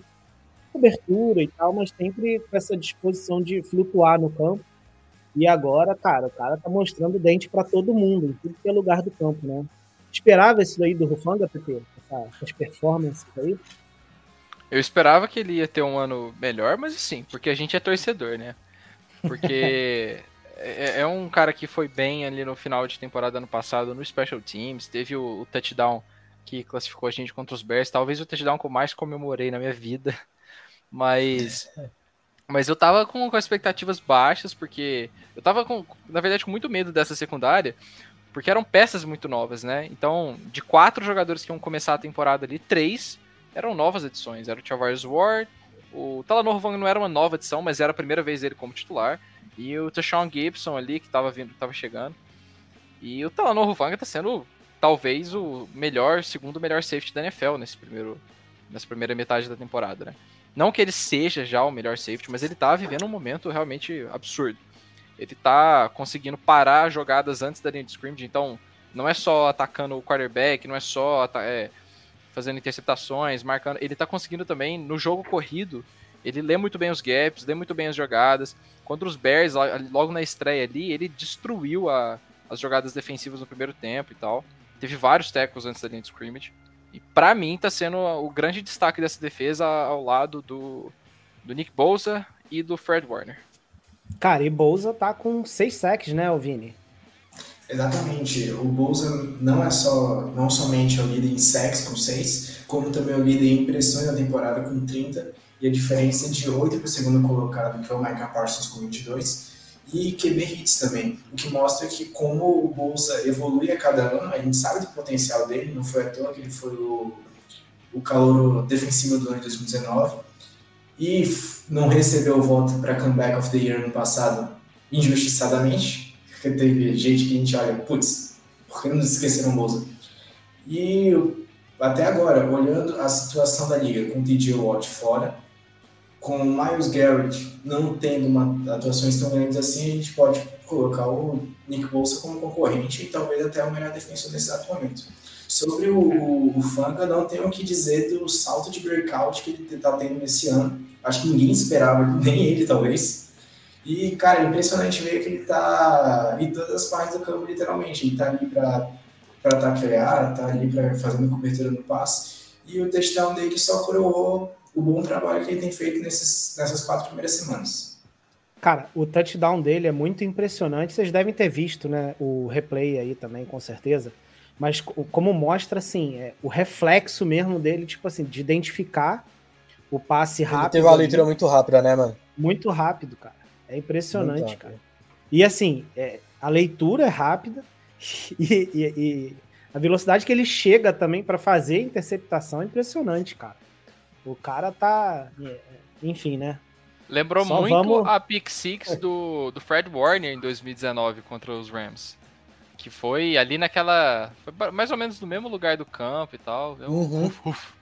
[SPEAKER 2] cobertura e tal, mas sempre com essa disposição de flutuar no campo. E agora, cara, o cara tá mostrando dente para todo mundo, em tudo que é lugar do campo, né? Esperava isso daí do Rufanga, PP? Essas performances aí?
[SPEAKER 4] Eu esperava que ele ia ter um ano melhor, mas assim, porque a gente é torcedor, né? Porque é, é, um cara que foi bem ali no final de temporada ano passado no Special Teams, teve o, o touchdown que classificou a gente contra os Bears, talvez o touchdown que eu mais comemorei na minha vida. Mas mas eu tava com, com expectativas baixas, porque eu tava com, na verdade, com muito medo dessa secundária, porque eram peças muito novas, né? Então, de quatro jogadores que iam começar a temporada ali, três eram novas edições. Era o Chavez Ward, o Talanor Vang não era uma nova edição, mas era a primeira vez dele como titular, e o Tashawn Gibson ali, que tava vindo, tava chegando. E o Talanor Vanga tá sendo talvez o melhor, segundo melhor safety da NFL nesse primeiro, nessa primeira metade da temporada, né? Não que ele seja já o melhor safety, mas ele tá vivendo um momento realmente absurdo. Ele tá conseguindo parar jogadas antes da linha de scrimmage, então não é só atacando o quarterback, não é só é, fazendo interceptações, marcando. Ele tá conseguindo também, no jogo corrido, ele lê muito bem os gaps, lê muito bem as jogadas. Contra os Bears, logo na estreia ali, ele destruiu a, as jogadas defensivas no primeiro tempo e tal. Teve vários tackles antes da linha de scrimmage. E para mim tá sendo o grande destaque dessa defesa ao lado do, do Nick Bosa e do Fred Warner.
[SPEAKER 2] Cara, e Bosa tá com seis sacks, né, Vini?
[SPEAKER 6] Exatamente. O Bosa não é só não somente é o líder em sacks com seis, como também é o líder em impressões na temporada com 30 e a diferença de 8 para o segundo colocado, que é o Micah Parsons com 22, e QB hits também, o que mostra que como o Bolsa evolui a cada ano, a gente sabe do potencial dele, não foi à toa que ele foi o, o calor defensivo do ano de 2019, e não recebeu o voto para Comeback of the Year no passado injustiçadamente, porque teve gente que a gente olha, putz, por que não esqueceram o Bolsa? E até agora, olhando a situação da liga com o TJ Watt fora, com o Miles Garrett não tendo uma atuações tão grandes assim, a gente pode colocar o Nick Bolsa como concorrente e talvez até o melhor defensor nesse exato momento. Sobre o, o, o Fanga, não tenho o que dizer do salto de breakout que ele está tendo nesse ano. Acho que ninguém esperava, nem ele talvez. E, cara, é impressionante ver que ele está em todas as partes do campo, literalmente. Ele está ali para taclear, está ali para fazendo cobertura no passe. E o touchdown dele só coroou o bom trabalho que ele tem feito nesses, nessas quatro primeiras semanas.
[SPEAKER 2] Cara, o touchdown dele é muito impressionante. Vocês devem ter visto, né? O replay aí também, com certeza. Mas como mostra, assim, é, o reflexo mesmo dele, tipo assim, de identificar o passe rápido. Ele
[SPEAKER 5] teve uma leitura muito rápida, né, mano?
[SPEAKER 2] Muito rápido, cara. É impressionante, cara. E assim, é, a leitura é rápida e, e, e, a velocidade que ele chega também para fazer a interceptação é impressionante, cara. O cara tá. É, enfim, né?
[SPEAKER 4] Lembrou Só muito vamos... a pick six do, do Fred Warner em 2019 contra os Rams. Que foi ali naquela. Foi mais ou menos no mesmo lugar do campo e tal.
[SPEAKER 6] Uhum. Uf, uf.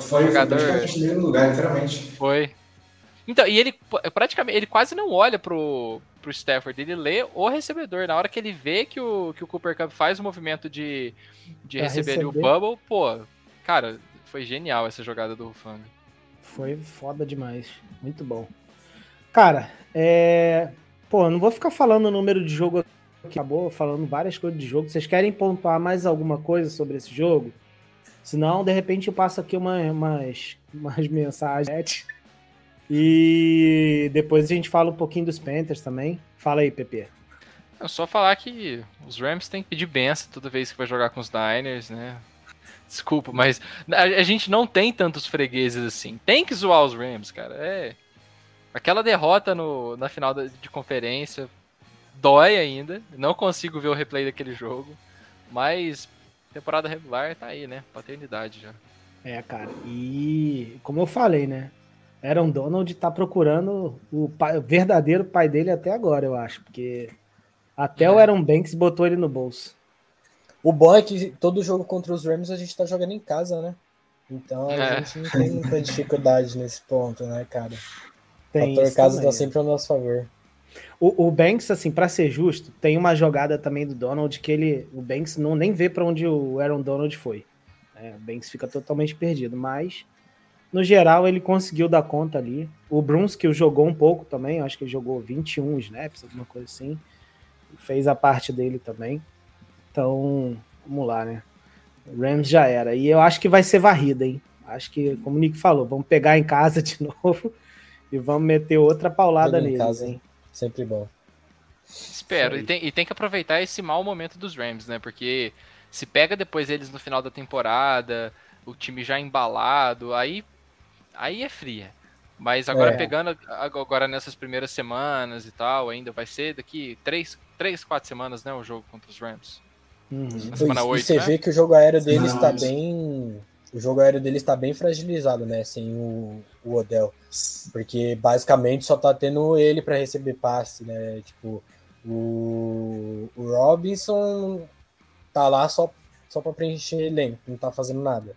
[SPEAKER 6] Foi, jogador... foi no mesmo lugar, literalmente.
[SPEAKER 4] Foi. Então, e ele praticamente, ele quase não olha pro, pro Stafford, ele lê o recebedor. Na hora que ele vê que o, que o Cooper Cup faz o movimento de, de receber, receber. o Bubble, pô, cara, foi genial essa jogada do Rufanga.
[SPEAKER 2] Foi foda demais. Muito bom. Cara, é. Pô, não vou ficar falando o número de jogo aqui. Acabou falando várias coisas de jogo. Vocês querem pontuar mais alguma coisa sobre esse jogo? Senão, de repente, eu passo aqui uma, umas, umas mensagens. E depois a gente fala um pouquinho dos Panthers também. Fala aí, PP.
[SPEAKER 4] É só falar que os Rams têm que pedir benção toda vez que vai jogar com os Niners, né? Desculpa, mas a, gente não tem tantos fregueses assim. Tem que zoar os Rams, cara. É. Aquela derrota no, na final de conferência dói ainda. Não consigo ver o replay daquele jogo. Mas temporada regular tá aí, né? Paternidade já.
[SPEAKER 2] É, cara. E como eu falei, né? Aaron Donald tá procurando o, pai, o verdadeiro pai dele até agora, eu acho. Porque até é. o Aaron Banks botou ele no bolso.
[SPEAKER 5] O bom é que todo jogo contra os Rams a gente tá jogando em casa, né? Então a é. gente não tem muita dificuldade nesse ponto, né, cara? Tem o fator casa tá sempre ao nosso favor.
[SPEAKER 2] O, o Banks, assim, para ser justo, tem uma jogada também do Donald que ele, o Banks não nem vê para onde o Aaron Donald foi. É, o Banks fica totalmente perdido, mas no geral ele conseguiu dar conta ali. O Brunskill jogou um pouco também, acho que ele jogou 21 snaps, alguma coisa assim. Fez a parte dele também. Então, vamos lá, né? O Rams já era. E eu acho que vai ser varrida, hein? Acho que, como o Nick falou, vamos pegar em casa de novo e vamos meter outra paulada neles, casa, hein?
[SPEAKER 5] Sempre bom.
[SPEAKER 4] Espero. E tem, e tem que aproveitar esse mau momento dos Rams, né? Porque se pega depois eles no final da temporada, o time já embalado, aí, aí é fria. Mas agora é. pegando agora nessas primeiras semanas e tal, ainda vai ser daqui três, três quatro semanas, né, o jogo contra os Rams.
[SPEAKER 5] Uhum. Na semana 8, e você né? vê que o jogo aéreo deles está bem o jogo aéreo dele está bem fragilizado, né? Sem o, o Odell. Porque basicamente só tá tendo ele para receber passe, né? Tipo, o, o Robinson tá lá só, só para preencher elenco, não tá fazendo nada.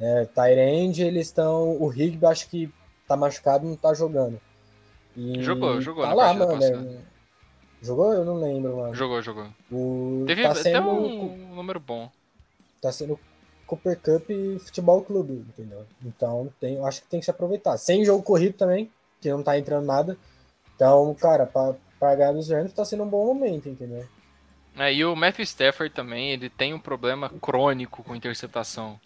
[SPEAKER 5] É, Tyrande, eles estão. O Rigby acho que tá machucado não tá jogando.
[SPEAKER 4] E jogou, jogou.
[SPEAKER 5] Tá lá, mano. É, jogou? Eu não lembro, mano.
[SPEAKER 4] Jogou, jogou. O, Teve tá sendo, até um número bom.
[SPEAKER 5] Tá sendo Cooper Cup Futebol Clube, entendeu? Então tem, acho que tem que se aproveitar. Sem jogo corrido também, que não tá entrando nada. Então, cara, para pagar nos Rams tá sendo um bom momento, entendeu?
[SPEAKER 4] É, e o Matthew Stafford também, ele tem um problema crônico com interceptação.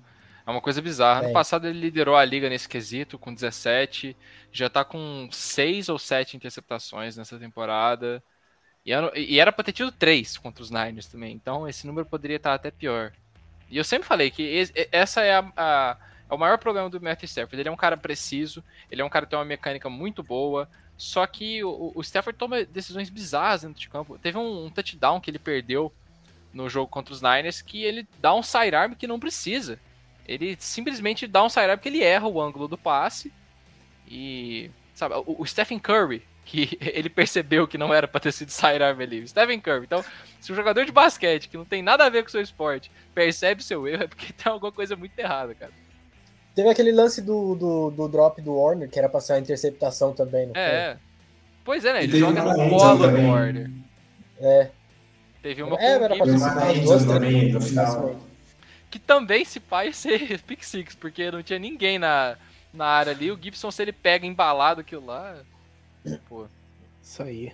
[SPEAKER 4] É uma coisa bizarra. É. No passado ele liderou a liga nesse quesito com 17, já tá com 6 ou 7 interceptações nessa temporada. E era pra ter tido 3 contra os Niners também. Então esse número poderia estar até pior. E eu sempre falei que essa é a, a, é o maior problema do Matthew Stafford. Ele é um cara preciso, ele é um cara que tem uma mecânica muito boa, só que o, o Stafford toma decisões bizarras dentro de campo. Teve um, um, touchdown que ele perdeu no jogo contra os Niners que ele dá um sidearm que não precisa. Ele simplesmente dá um sidearm porque ele erra o ângulo do passe. E, sabe, o, o Stephen Curry, que ele percebeu que não era para ter sido sidearm ali. Stephen Curry. Então, se um jogador de basquete que não tem nada a ver com o seu esporte percebe seu erro, é porque tem alguma coisa muito errada, cara.
[SPEAKER 5] Teve aquele lance do, do, do drop do Warner, que era pra ser uma interceptação também, não
[SPEAKER 4] é? Pois é, né? Ele joga no colo do Warner.
[SPEAKER 5] É.
[SPEAKER 4] Teve uma
[SPEAKER 5] é, era pra ser duas também, no final.
[SPEAKER 4] Que também se pai ser pick six, porque não tinha ninguém na, na área ali. O Gibson, se ele pega embalado aquilo lá, Pô.
[SPEAKER 2] Isso aí.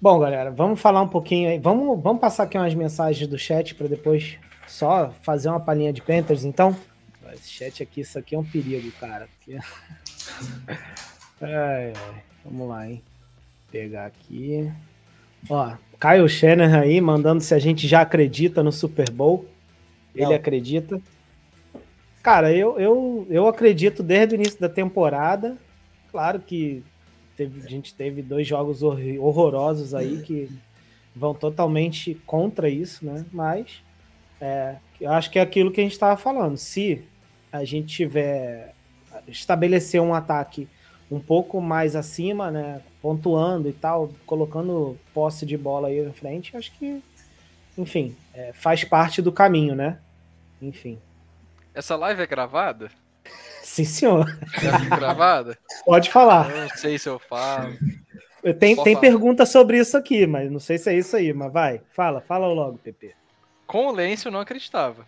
[SPEAKER 2] Bom, galera, vamos falar um pouquinho aí. Vamos, vamos passar aqui umas mensagens do chat para depois só fazer uma palhinha de Panthers, então? Esse chat aqui, isso aqui é um perigo, cara. Vamos lá, hein? Pegar aqui. Ó, Caio Shannon aí mandando se a gente já acredita no Super Bowl. Ele acredita. Cara, eu, eu, eu acredito desde o início da temporada. Claro que teve, a gente teve dois jogos horrorosos aí que vão totalmente contra isso, né? Mas é, eu acho que é aquilo que a gente estava falando. Se a gente tiver estabelecer um ataque um pouco mais acima, né? Pontuando e tal, colocando posse de bola aí na frente, acho que, enfim, é, faz parte do caminho, né? Enfim.
[SPEAKER 4] Essa live é gravada?
[SPEAKER 2] Sim, senhor.
[SPEAKER 4] Já gravada?
[SPEAKER 2] Pode falar.
[SPEAKER 4] Eu não sei se eu falo.
[SPEAKER 2] Tem, tem pergunta sobre isso aqui, mas não sei se é isso aí, mas vai. Fala, fala logo, Pepe.
[SPEAKER 4] Com o Lance eu não acreditava.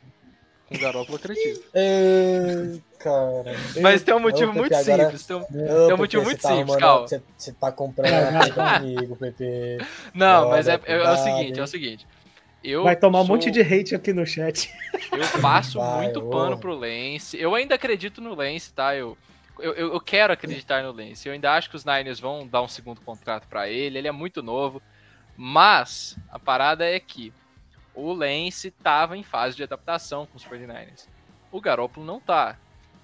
[SPEAKER 4] Com o Garoppolo eu acredito.
[SPEAKER 5] É, cara.
[SPEAKER 4] Mas tem um motivo muito agora... simples. Tem um, tem um motivo muito tá simples, calma.
[SPEAKER 5] Você, você tá comprando comigo, Pepe.
[SPEAKER 4] Não, mas é, é, é, o seguinte, é o seguinte. Eu
[SPEAKER 2] Vai tomar sou... um monte de hate aqui no chat.
[SPEAKER 4] Eu passo Vai, muito pano pro Lance. Eu ainda acredito no Lance, tá? Eu, eu, eu quero acreditar no Lance. Eu ainda acho que os Niners vão dar um segundo contrato para ele. Ele é muito novo. Mas a parada é que o Lance estava em fase de adaptação com os 49ers. O Garópolo não tá.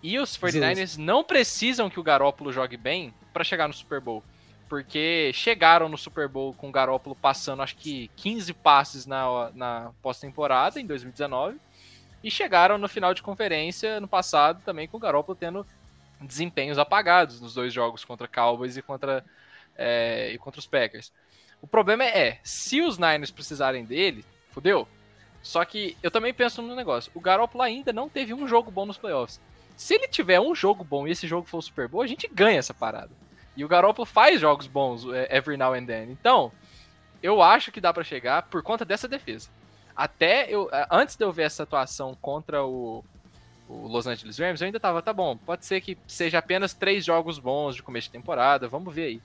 [SPEAKER 4] E os 49ers Justo. não precisam que o Garópolo jogue bem para chegar no Super Bowl. Porque chegaram no Super Bowl com o Garópolo passando acho que 15 passes na, na pós-temporada em 2019 e chegaram no final de conferência no passado também com o Garópolo tendo desempenhos apagados nos dois jogos contra Cowboys e contra, é, e contra os Packers. O problema é, se os Niners precisarem dele, fodeu. Só que eu também penso no negócio. O Garoppolo ainda não teve um jogo bom nos playoffs. Se ele tiver um jogo bom e esse jogo for o Super Bowl, a gente ganha essa parada. E o Garoppolo faz jogos bons é, every now and then. Então, eu acho que dá para chegar por conta dessa defesa. Até eu, antes de eu ver essa atuação contra o, o Los Angeles Rams, eu ainda tava, tá bom, pode ser que seja apenas três jogos bons de começo de temporada, vamos ver aí.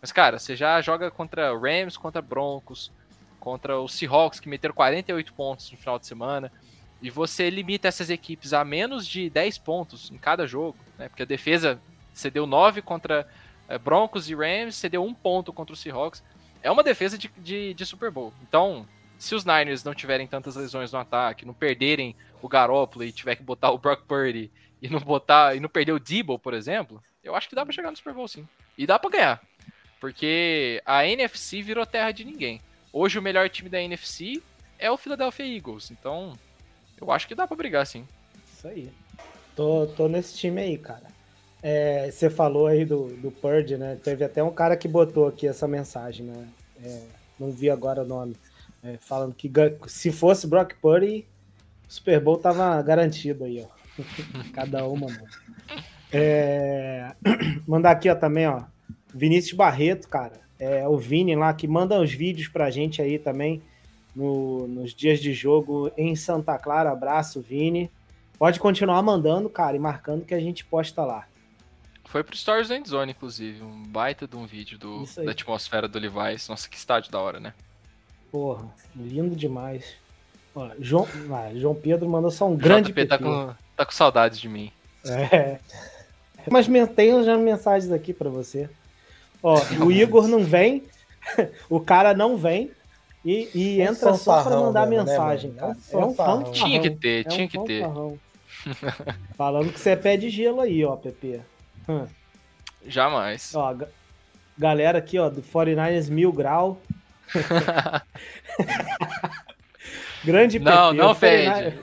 [SPEAKER 4] Mas, cara, você já joga contra Rams, contra Broncos, contra os Seahawks, que meteram 48 pontos no final de semana, e você limita essas equipes a menos de 10 pontos em cada jogo, né? Porque a defesa cedeu 9 contra é, Broncos e Rams, cedeu um ponto contra os Seahawks. É uma defesa de, de, de Super Bowl. Então, se os Niners não tiverem tantas lesões no ataque, não perderem o Garoppolo e tiver que botar o Brock Purdy e não botar e não perder o Debo, por exemplo, eu acho que dá para chegar no Super Bowl sim. E dá para ganhar. Porque a NFC virou terra de ninguém. Hoje o melhor time da NFC é o Philadelphia Eagles. Então, eu acho que dá para brigar sim.
[SPEAKER 2] Isso aí. Tô, tô nesse time aí, cara. É, você falou aí do, do Purdy, né? Teve até um cara que botou aqui essa mensagem, né? É, não vi agora o nome. É, falando que se fosse Brock Purdy, o Super Bowl tava garantido aí, ó. Cada uma, mano. É... Mandar aqui, ó, também, ó. Vinícius Barreto, cara. É o Vini lá que manda os vídeos pra gente aí também no, nos dias de jogo em Santa Clara. Abraço, Vini. Pode continuar mandando, cara, e marcando que a gente posta lá.
[SPEAKER 4] Foi pro Stories End Zone, inclusive. Um baita de um vídeo do, da atmosfera do Levi's. Nossa, que estádio da hora, né?
[SPEAKER 2] Porra, lindo demais. Ó, João, ah, João Pedro mandou só um grande
[SPEAKER 4] JP tá com, tá com saudades de mim.
[SPEAKER 2] É. Mas tem já mensagens aqui para você. Ó, o Igor não vem, o cara não vem e, e é entra só para mandar mesmo, né, mensagem, né. É um fã
[SPEAKER 4] Tinha que ter, é tinha um que ter.
[SPEAKER 2] Falando que você é pé de gelo aí, ó, PP. Hum.
[SPEAKER 4] Jamais.
[SPEAKER 2] Ó, galera aqui, ó, do 49ers Mil Grau. Grande
[SPEAKER 4] Não, PT, não fede.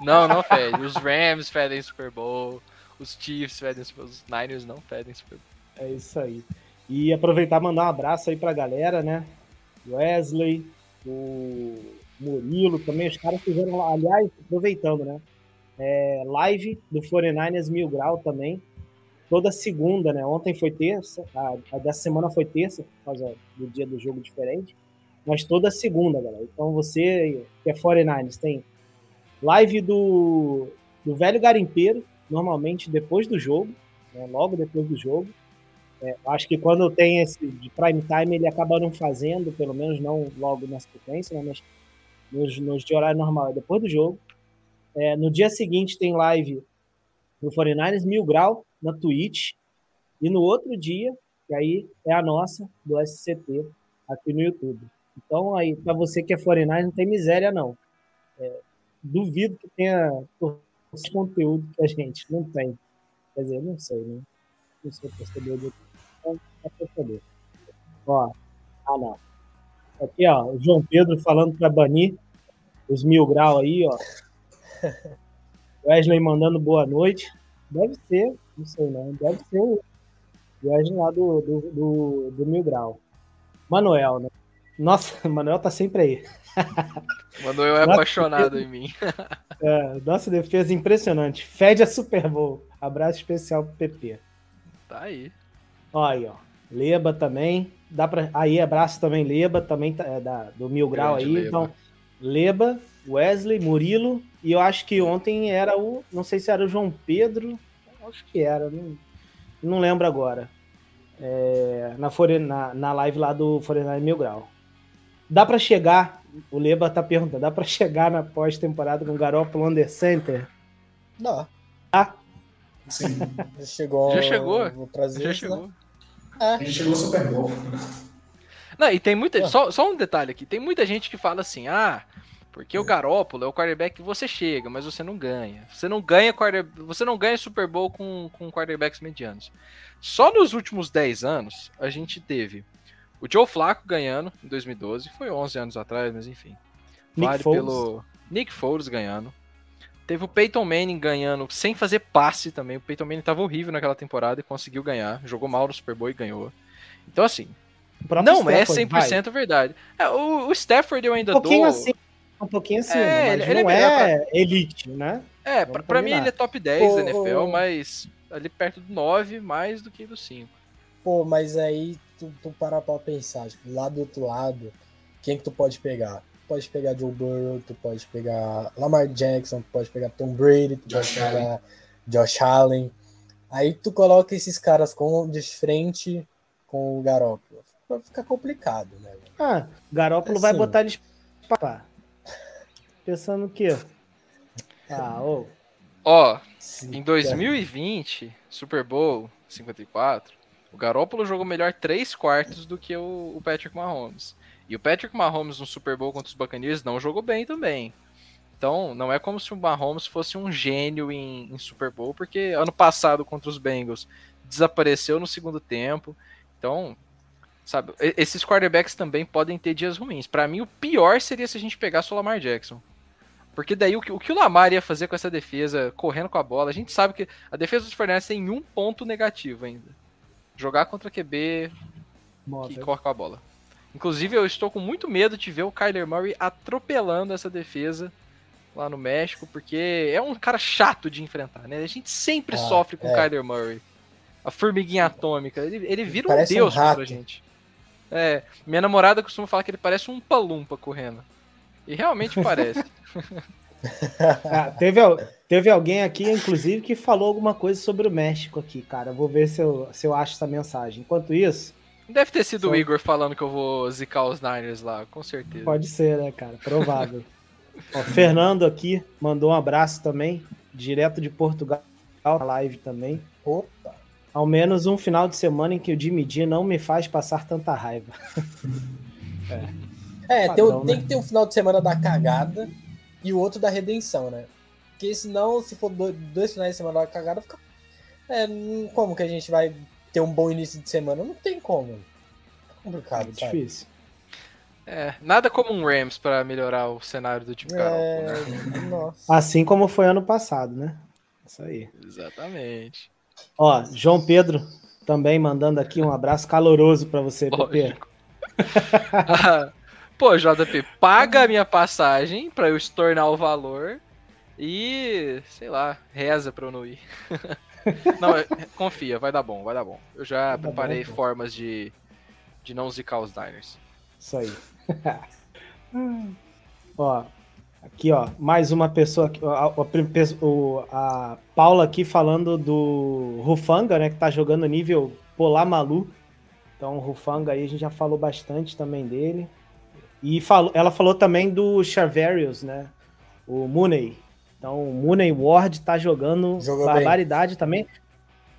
[SPEAKER 4] Não, não fede. Os Rams fedem Super Bowl, os Chiefs fedem Super Bowl, os Niners não fedem Super Bowl.
[SPEAKER 2] É isso aí. E aproveitar e mandar um abraço aí pra galera, né? Wesley, o Murilo também, os caras fizeram, aliás, aproveitando, né? É, live do 49ers Mil Grau também, toda segunda, né? Ontem foi terça, a, a dessa semana foi terça, por causa do dia do jogo diferente, mas toda segunda, galera. Então você que é 49ers tem live do, do velho garimpeiro, normalmente depois do jogo, né? logo depois do jogo. É, acho que quando tem esse de prime time, ele acaba não fazendo, pelo menos não logo na sequência, né? mas nos, nos de horário normal, é depois do jogo. É, no dia seguinte tem live do 49ers Mil Grau, na Twitch. E no outro dia, que aí é a nossa, do SCT, aqui no YouTube. Então, aí, para você que é 49 não tem miséria, não. É, duvido que tenha esse conteúdo que a gente não tem. Quer dizer, não sei, né? Não sou torcedor do então, é torcedor. Ó, ah, não. Aqui, ó, o João Pedro falando para banir os mil grau aí, ó. Wesley mandando boa noite. Deve ser, não sei não, deve ser o Wesley lá do, do, do, do Mil Grau. Manuel, né? Nossa, Manuel tá sempre aí.
[SPEAKER 4] Manuel é nossa apaixonado defesa, em mim.
[SPEAKER 2] É, nossa defesa impressionante. Fede a Super Bowl. Abraço especial pro PP.
[SPEAKER 4] Tá aí.
[SPEAKER 2] Olha aí, ó. Leba também. Dá pra... Aí, abraço também, Leba, também tá, é da, do Mil Grau aí. Leba. Então, Leba, Wesley, Murilo, e eu acho que ontem era o. Não sei se era o João Pedro. Acho que era, não, não lembro agora. É, na, na, na live lá do Foreigner Mil Grau. Dá para chegar, o Leba tá perguntando, dá para chegar na pós-temporada com o Garoppolo Under Center?
[SPEAKER 5] Dá.
[SPEAKER 2] Ah?
[SPEAKER 6] Sim.
[SPEAKER 5] Já chegou.
[SPEAKER 4] Já chegou.
[SPEAKER 5] Brasil,
[SPEAKER 4] já chegou. Né?
[SPEAKER 6] É. A gente chegou Super Bowl.
[SPEAKER 4] Não, e tem muita. Só, só um detalhe aqui: tem muita gente que fala assim, ah, Porque o Garópolo é o quarterback que você chega, mas você não ganha. Você não ganha quarter... você não ganha Super Bowl com, com quarterbacks medianos. Só nos últimos 10 anos a gente teve o Joe Flacco ganhando em 2012, foi 11 anos atrás, mas enfim.
[SPEAKER 2] Nick
[SPEAKER 4] Vale
[SPEAKER 2] Foles.
[SPEAKER 4] pelo Nick Foles ganhando. Teve o Peyton Manning ganhando sem fazer passe também. O Peyton Manning tava horrível naquela temporada e conseguiu ganhar. Jogou mal no Super Bowl e ganhou. Então, assim, não é
[SPEAKER 2] Stafford,
[SPEAKER 4] 100% verdade. É, o, o Stafford eu ainda
[SPEAKER 2] vai. Um pouquinho
[SPEAKER 4] dou.
[SPEAKER 2] assim. Um pouquinho assim,
[SPEAKER 4] É,
[SPEAKER 2] mas
[SPEAKER 4] ele- ele
[SPEAKER 2] não
[SPEAKER 4] é
[SPEAKER 2] é, elite, né?
[SPEAKER 4] É,
[SPEAKER 2] Vamos
[SPEAKER 4] pra, pra mim ele é top 10
[SPEAKER 5] Ô,
[SPEAKER 4] da NFL,
[SPEAKER 5] ô.
[SPEAKER 4] mas ali perto do 9, mais do que do 5.
[SPEAKER 5] Pô, mas aí tu, tu parar pra pensar, tipo, lá do outro lado, quem que tu pode pegar? Tu pode pegar Joe Burrow, tu pode pegar Lamar Jackson, tu pode pegar Tom Brady, tu
[SPEAKER 6] Josh
[SPEAKER 5] pode pegar Josh Allen. Aí tu coloca esses caras com, de frente com o Garoppolo. Vai ficar complicado, né?
[SPEAKER 2] Ah, Garópolo vai
[SPEAKER 5] Assim.
[SPEAKER 2] botar eles pra pá. Pensando o quê? Ah, ô.
[SPEAKER 4] Ó,
[SPEAKER 5] Sim,
[SPEAKER 4] em 2020, Super Bowl 54, o Garoppolo jogou melhor 3 quartos do que o, o Patrick Mahomes. E o Patrick Mahomes no Super Bowl contra os Buccaneers não jogou bem também. Então, não é como se o Mahomes fosse um gênio em, em Super Bowl, porque ano passado contra os Bengals desapareceu no segundo tempo. Então, sabe, esses quarterbacks também podem ter dias ruins. Pra mim, o pior seria se a gente pegasse o Lamar Jackson. Porque daí o que, o que o Lamar ia fazer com essa defesa, correndo com a bola, a gente sabe que a defesa dos Fernandes tem um ponto negativo ainda. Jogar contra QB que
[SPEAKER 2] Móvel.
[SPEAKER 4] corre com a bola. Inclusive, eu estou com muito medo de ver o Kyler Murray atropelando essa defesa lá no México, porque é um cara chato de enfrentar, né? A gente sempre
[SPEAKER 5] Ah,
[SPEAKER 4] sofre com o
[SPEAKER 5] é.
[SPEAKER 4] Kyler Murray. A formiguinha atômica. Ele, ele vira um
[SPEAKER 5] Parece um
[SPEAKER 4] deus contra a gente. É, minha namorada costuma falar que ele parece um palumpa correndo. E realmente parece.
[SPEAKER 2] Ah, teve, teve alguém aqui, inclusive, que falou alguma coisa sobre o México aqui, cara. Vou ver se eu, se eu acho essa mensagem. Enquanto isso,
[SPEAKER 4] Deve ter sido
[SPEAKER 2] Só-
[SPEAKER 4] o Igor falando que eu vou zicar os Niners lá, com certeza.
[SPEAKER 2] pode ser, né, cara? Provável. Ó, Fernando aqui mandou um abraço também, direto de Portugal, na live também.
[SPEAKER 5] Opa!
[SPEAKER 2] Ao menos um final de semana em que o Jimmy G não me faz passar tanta raiva.
[SPEAKER 5] É, tem, o-
[SPEAKER 2] Padrão,
[SPEAKER 5] tem
[SPEAKER 2] né?
[SPEAKER 5] que ter um final de semana da cagada e o outro da redenção, né? Porque senão, se for do- dois finais de semana da cagada, fica. É, não- como que a gente vai ter um bom início de semana? Não tem como.
[SPEAKER 2] É
[SPEAKER 5] complicado, sabe?
[SPEAKER 2] difícil.
[SPEAKER 4] É, nada como um Rams pra melhorar o cenário do time
[SPEAKER 5] É,
[SPEAKER 4] Garoppolo, né?
[SPEAKER 5] nossa.
[SPEAKER 2] Assim como foi ano passado, né? Isso aí.
[SPEAKER 4] Exatamente.
[SPEAKER 2] Ó, João Pedro também mandando aqui um abraço caloroso pra você, Pepe.
[SPEAKER 4] Pô, JP, paga a minha passagem pra eu estornar o valor e, sei lá, reza pra eu não ir. não, é- confia, vai dar bom, vai dar bom. Eu já preparei
[SPEAKER 2] bom,
[SPEAKER 4] formas de, de não zicar os Niners.
[SPEAKER 2] Isso aí. ó, aqui, ó, mais uma pessoa a, a a Paula aqui falando do Rufanga, né, que tá jogando nível Polar Malu. Então, o Rufanga aí a gente já falou bastante também dele. E falou, ela falou também do Charverius, né? O Mooney. Então, o Mooney Ward tá jogando
[SPEAKER 5] Jogou bem.
[SPEAKER 2] barbaridade também.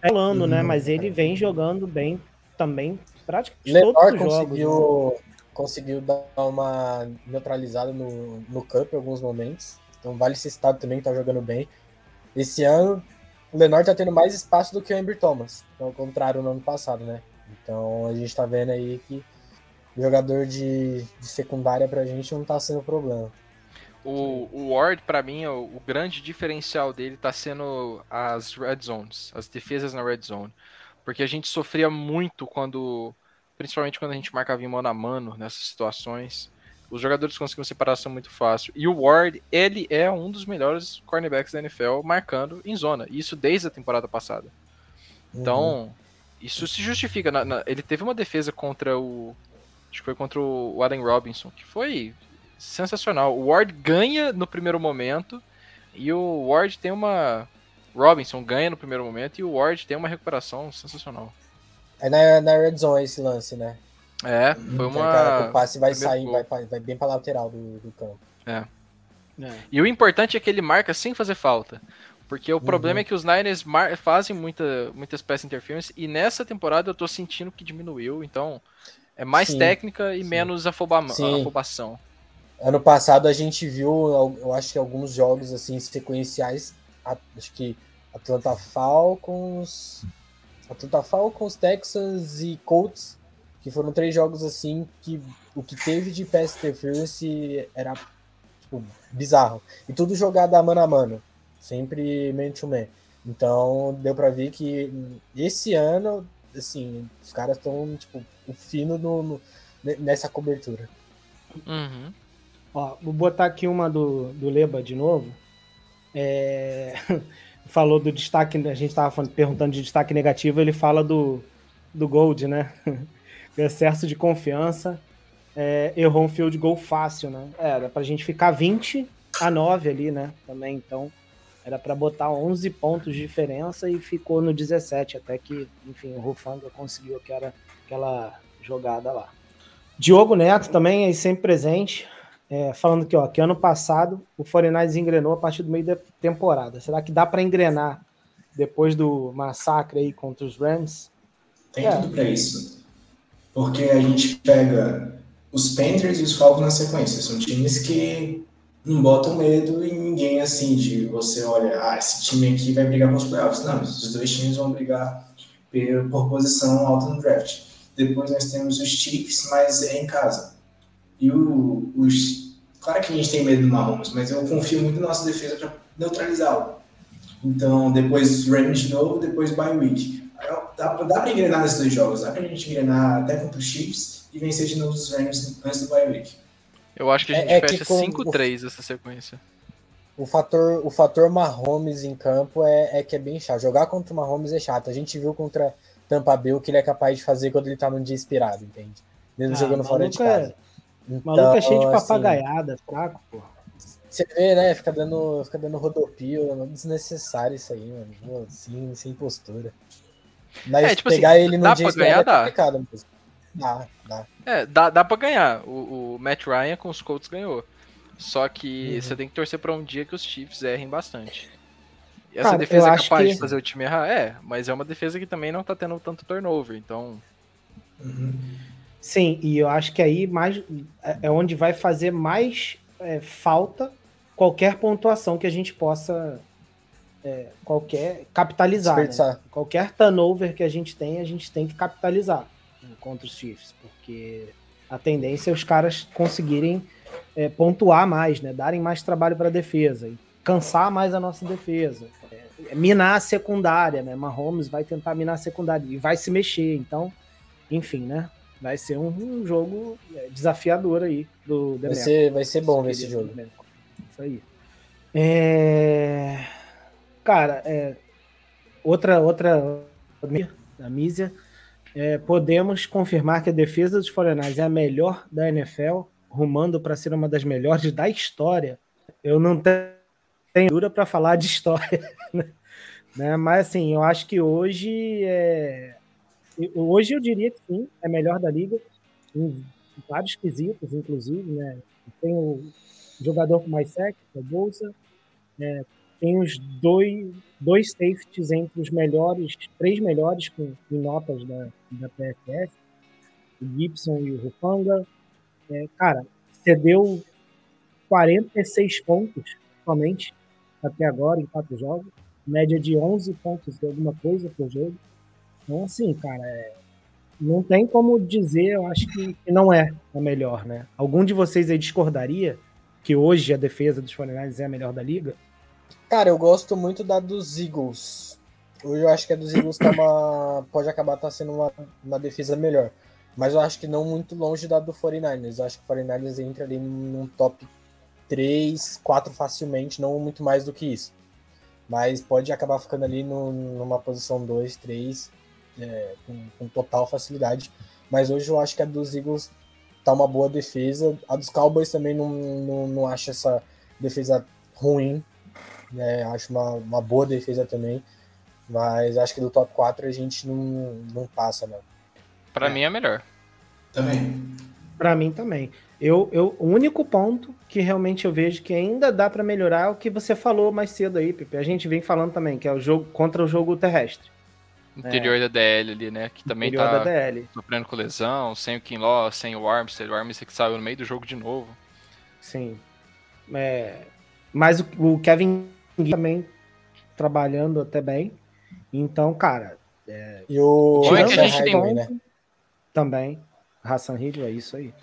[SPEAKER 2] É rolando, né?
[SPEAKER 5] Uhum.
[SPEAKER 2] Mas ele vem jogando bem também, praticamente todos
[SPEAKER 5] Lenor
[SPEAKER 2] os jogos. né?
[SPEAKER 5] conseguiu, conseguiu dar uma neutralizada no, no Cup em alguns momentos. Então vale esse estado também que tá jogando bem. Esse ano, o Lenor tá tendo mais espaço do que o Amber Thomas, ao contrário no ano passado, né? Então a gente tá vendo aí que jogador de, de secundária pra gente não tá sendo problema.
[SPEAKER 4] O, o Ward, pra mim, o, o grande diferencial dele tá sendo as red zones, as defesas na red zone. Porque a gente sofria muito quando, principalmente quando a gente marcava em mano a mano nessas situações. Os jogadores conseguiam separação muito fácil. E o Ward, ele é um dos melhores cornerbacks da NFL marcando em zona. Isso desde a temporada passada.
[SPEAKER 5] Uhum.
[SPEAKER 4] Então, isso se justifica. Na- na- ele teve uma defesa contra o. Acho que foi contra o Allen Robinson, que foi sensacional. O Ward ganha no primeiro momento e o Ward tem uma. Robinson ganha no primeiro momento e o Ward tem uma recuperação sensacional.
[SPEAKER 5] É na, na red zone esse lance, né?
[SPEAKER 4] É, foi
[SPEAKER 5] Que, cara, que
[SPEAKER 4] uma.
[SPEAKER 5] o passe vai
[SPEAKER 4] primeiro
[SPEAKER 5] sair,
[SPEAKER 4] gol.
[SPEAKER 5] vai, vai bem pra lateral do, do campo.
[SPEAKER 2] É.
[SPEAKER 4] E o importante é que ele marca sem fazer falta. Porque o problema é que os Niners mar- fazem muita, muitas pass interference e nessa temporada eu tô sentindo que diminuiu, então é mais
[SPEAKER 5] Sim,
[SPEAKER 4] técnica e
[SPEAKER 5] sim.
[SPEAKER 4] menos afoba
[SPEAKER 5] Sim.
[SPEAKER 4] afobação.
[SPEAKER 5] ano passado a gente viu, eu acho que alguns jogos assim sequenciais, acho que Atlanta Falcons, Atlanta Falcons, Texans e Colts, que foram três jogos assim que o que teve de pass interference era tipo, bizarro. E tudo jogado a mano a mano, sempre man to man. Então deu para ver que esse ano, assim, os caras estão tipo fino no, no, nessa cobertura.
[SPEAKER 4] Uhum.
[SPEAKER 2] Ó, vou botar aqui uma do, do Leba de novo. É... Falou do destaque, a gente estava perguntando de destaque negativo, ele fala do, do Gold, né? Excesso de confiança. É, errou um field goal fácil, né? Era pra gente ficar 20 a 9 ali, né? Também, então era para botar 11 pontos de diferença e ficou no 17, até que, enfim, o Rufanga conseguiu aquela, aquela jogada lá. Diogo Neto também aí sempre presente, é, falando que, ó, que ano passado o 49 engrenou a partir do meio da temporada. Será que dá para engrenar depois do massacre aí contra os Rams?
[SPEAKER 6] Tem é. tudo para isso. Porque a gente pega os Panthers e os Falcons na sequência. São times que não botam medo em ninguém assim, de você olha, ah, esse time aqui vai brigar com os playoffs. Não, os dois times vão brigar por posição alta no draft. Depois nós temos os Chiefs, mas é em casa. E o, os. Claro que a gente tem medo do Mahomes, mas eu confio muito na nossa defesa para neutralizá-lo. Então, depois Rams de novo, depois bye week. Dá, dá para engrenar nesses dois jogos, dá para a gente engrenar até contra os Chiefs e vencer de novo os Rams antes do bye week.
[SPEAKER 4] Eu acho que a gente é, é fecha 5-3 essa sequência.
[SPEAKER 5] O fator, o fator Mahomes em campo é, é que é bem chato. Jogar contra o Mahomes é chato. A gente viu contra Tampa Bay o que ele é capaz de fazer quando ele tá num dia inspirado, entende? Mesmo ah, jogando fora de casa.
[SPEAKER 2] É... Então, maluco é cheio de assim, papagaiada, assim, fraco, porra.
[SPEAKER 5] Você vê, né? Fica dando, fica dando rodopio, desnecessário isso aí, mano. Assim, sem postura. Mas é, tipo pegar assim, ele no dia
[SPEAKER 4] ganhar, é complicado
[SPEAKER 5] mesmo. Dá, dá.
[SPEAKER 4] É, dá, dá pra ganhar. O, o Matt Ryan com os Colts ganhou. Só que uhum. você tem que torcer pra um dia que os Chiefs errem bastante. E essa Cara, defesa é capaz que... de fazer o time errar? É, mas é uma defesa que também não tá tendo tanto turnover, então.
[SPEAKER 2] Uhum. Sim, e eu acho que aí mais é, é onde vai fazer mais é, falta qualquer pontuação que a gente possa é, qualquer capitalizar. Né? Qualquer turnover que a gente tem, a gente tem que capitalizar contra os Chiefs, porque a tendência é os caras conseguirem é, pontuar mais, né? Darem mais trabalho para a defesa e cansar mais a nossa defesa. Minar a secundária, né? Mahomes vai tentar minar a secundária e vai se mexer. Então, enfim, né? Vai ser um, um jogo é, desafiador aí do
[SPEAKER 5] Vai ser, vai ser bom esse jogo.
[SPEAKER 2] Isso aí. É... Cara, é... outra outra da Mísia é, podemos confirmar que a defesa dos Foreigners é a melhor da NFL, rumando para ser uma das melhores da história. Eu não tenho dura para falar de história, né? né? Mas assim, eu acho que hoje é... hoje eu diria que sim, é melhor da liga em vários quesitos, inclusive, né? Tem o jogador com mais sexo, a Bolsa, é, tem os dois, dois safeties entre os melhores, três melhores com, notas da, da PFF, o Gibson e o Rufanga. É, cara, cedeu 46 pontos somente até agora em quatro jogos, média de 11 pontos de alguma coisa por jogo. Então, assim, cara, é, não tem como dizer, eu acho que, não é a melhor, né? Algum de vocês aí discordaria que hoje a defesa dos 49 é a melhor da liga?
[SPEAKER 5] Cara, eu gosto muito da dos Eagles. Hoje eu acho que a dos Eagles tá uma, pode acabar tá sendo uma, uma defesa melhor. Mas eu acho que não muito longe da do 49ers. Eu acho que o 49ers entra ali num top 3, 4 facilmente, não muito mais do que isso. Mas pode acabar ficando ali no, numa posição 2, 3, é, com, com, total facilidade. Mas hoje eu acho que a dos Eagles tá uma boa defesa. A dos Cowboys também não, não, não acho essa defesa ruim né? Acho uma, uma boa defesa também. Mas acho que do top 4 a gente não, não passa, não.
[SPEAKER 4] Pra é. mim é melhor.
[SPEAKER 6] Também.
[SPEAKER 2] Pra mim também. Eu, eu, o único ponto que realmente eu vejo que ainda dá para melhorar é o que você falou mais cedo aí, Pepe. A gente vem falando também, que é o jogo contra o jogo terrestre.
[SPEAKER 4] Interior é. da DL ali, né? Que também Interior tá sofrendo com lesão, sem o Kinlaw, sem o Armstead. O Armstead que saiu no meio do jogo de novo.
[SPEAKER 2] Sim. É, mas o, o Kevin também trabalhando até bem. Então, cara. É,
[SPEAKER 5] E o
[SPEAKER 4] Bom é que a gente tem
[SPEAKER 2] um-
[SPEAKER 5] né?
[SPEAKER 2] também. Hassan Hill, é isso aí.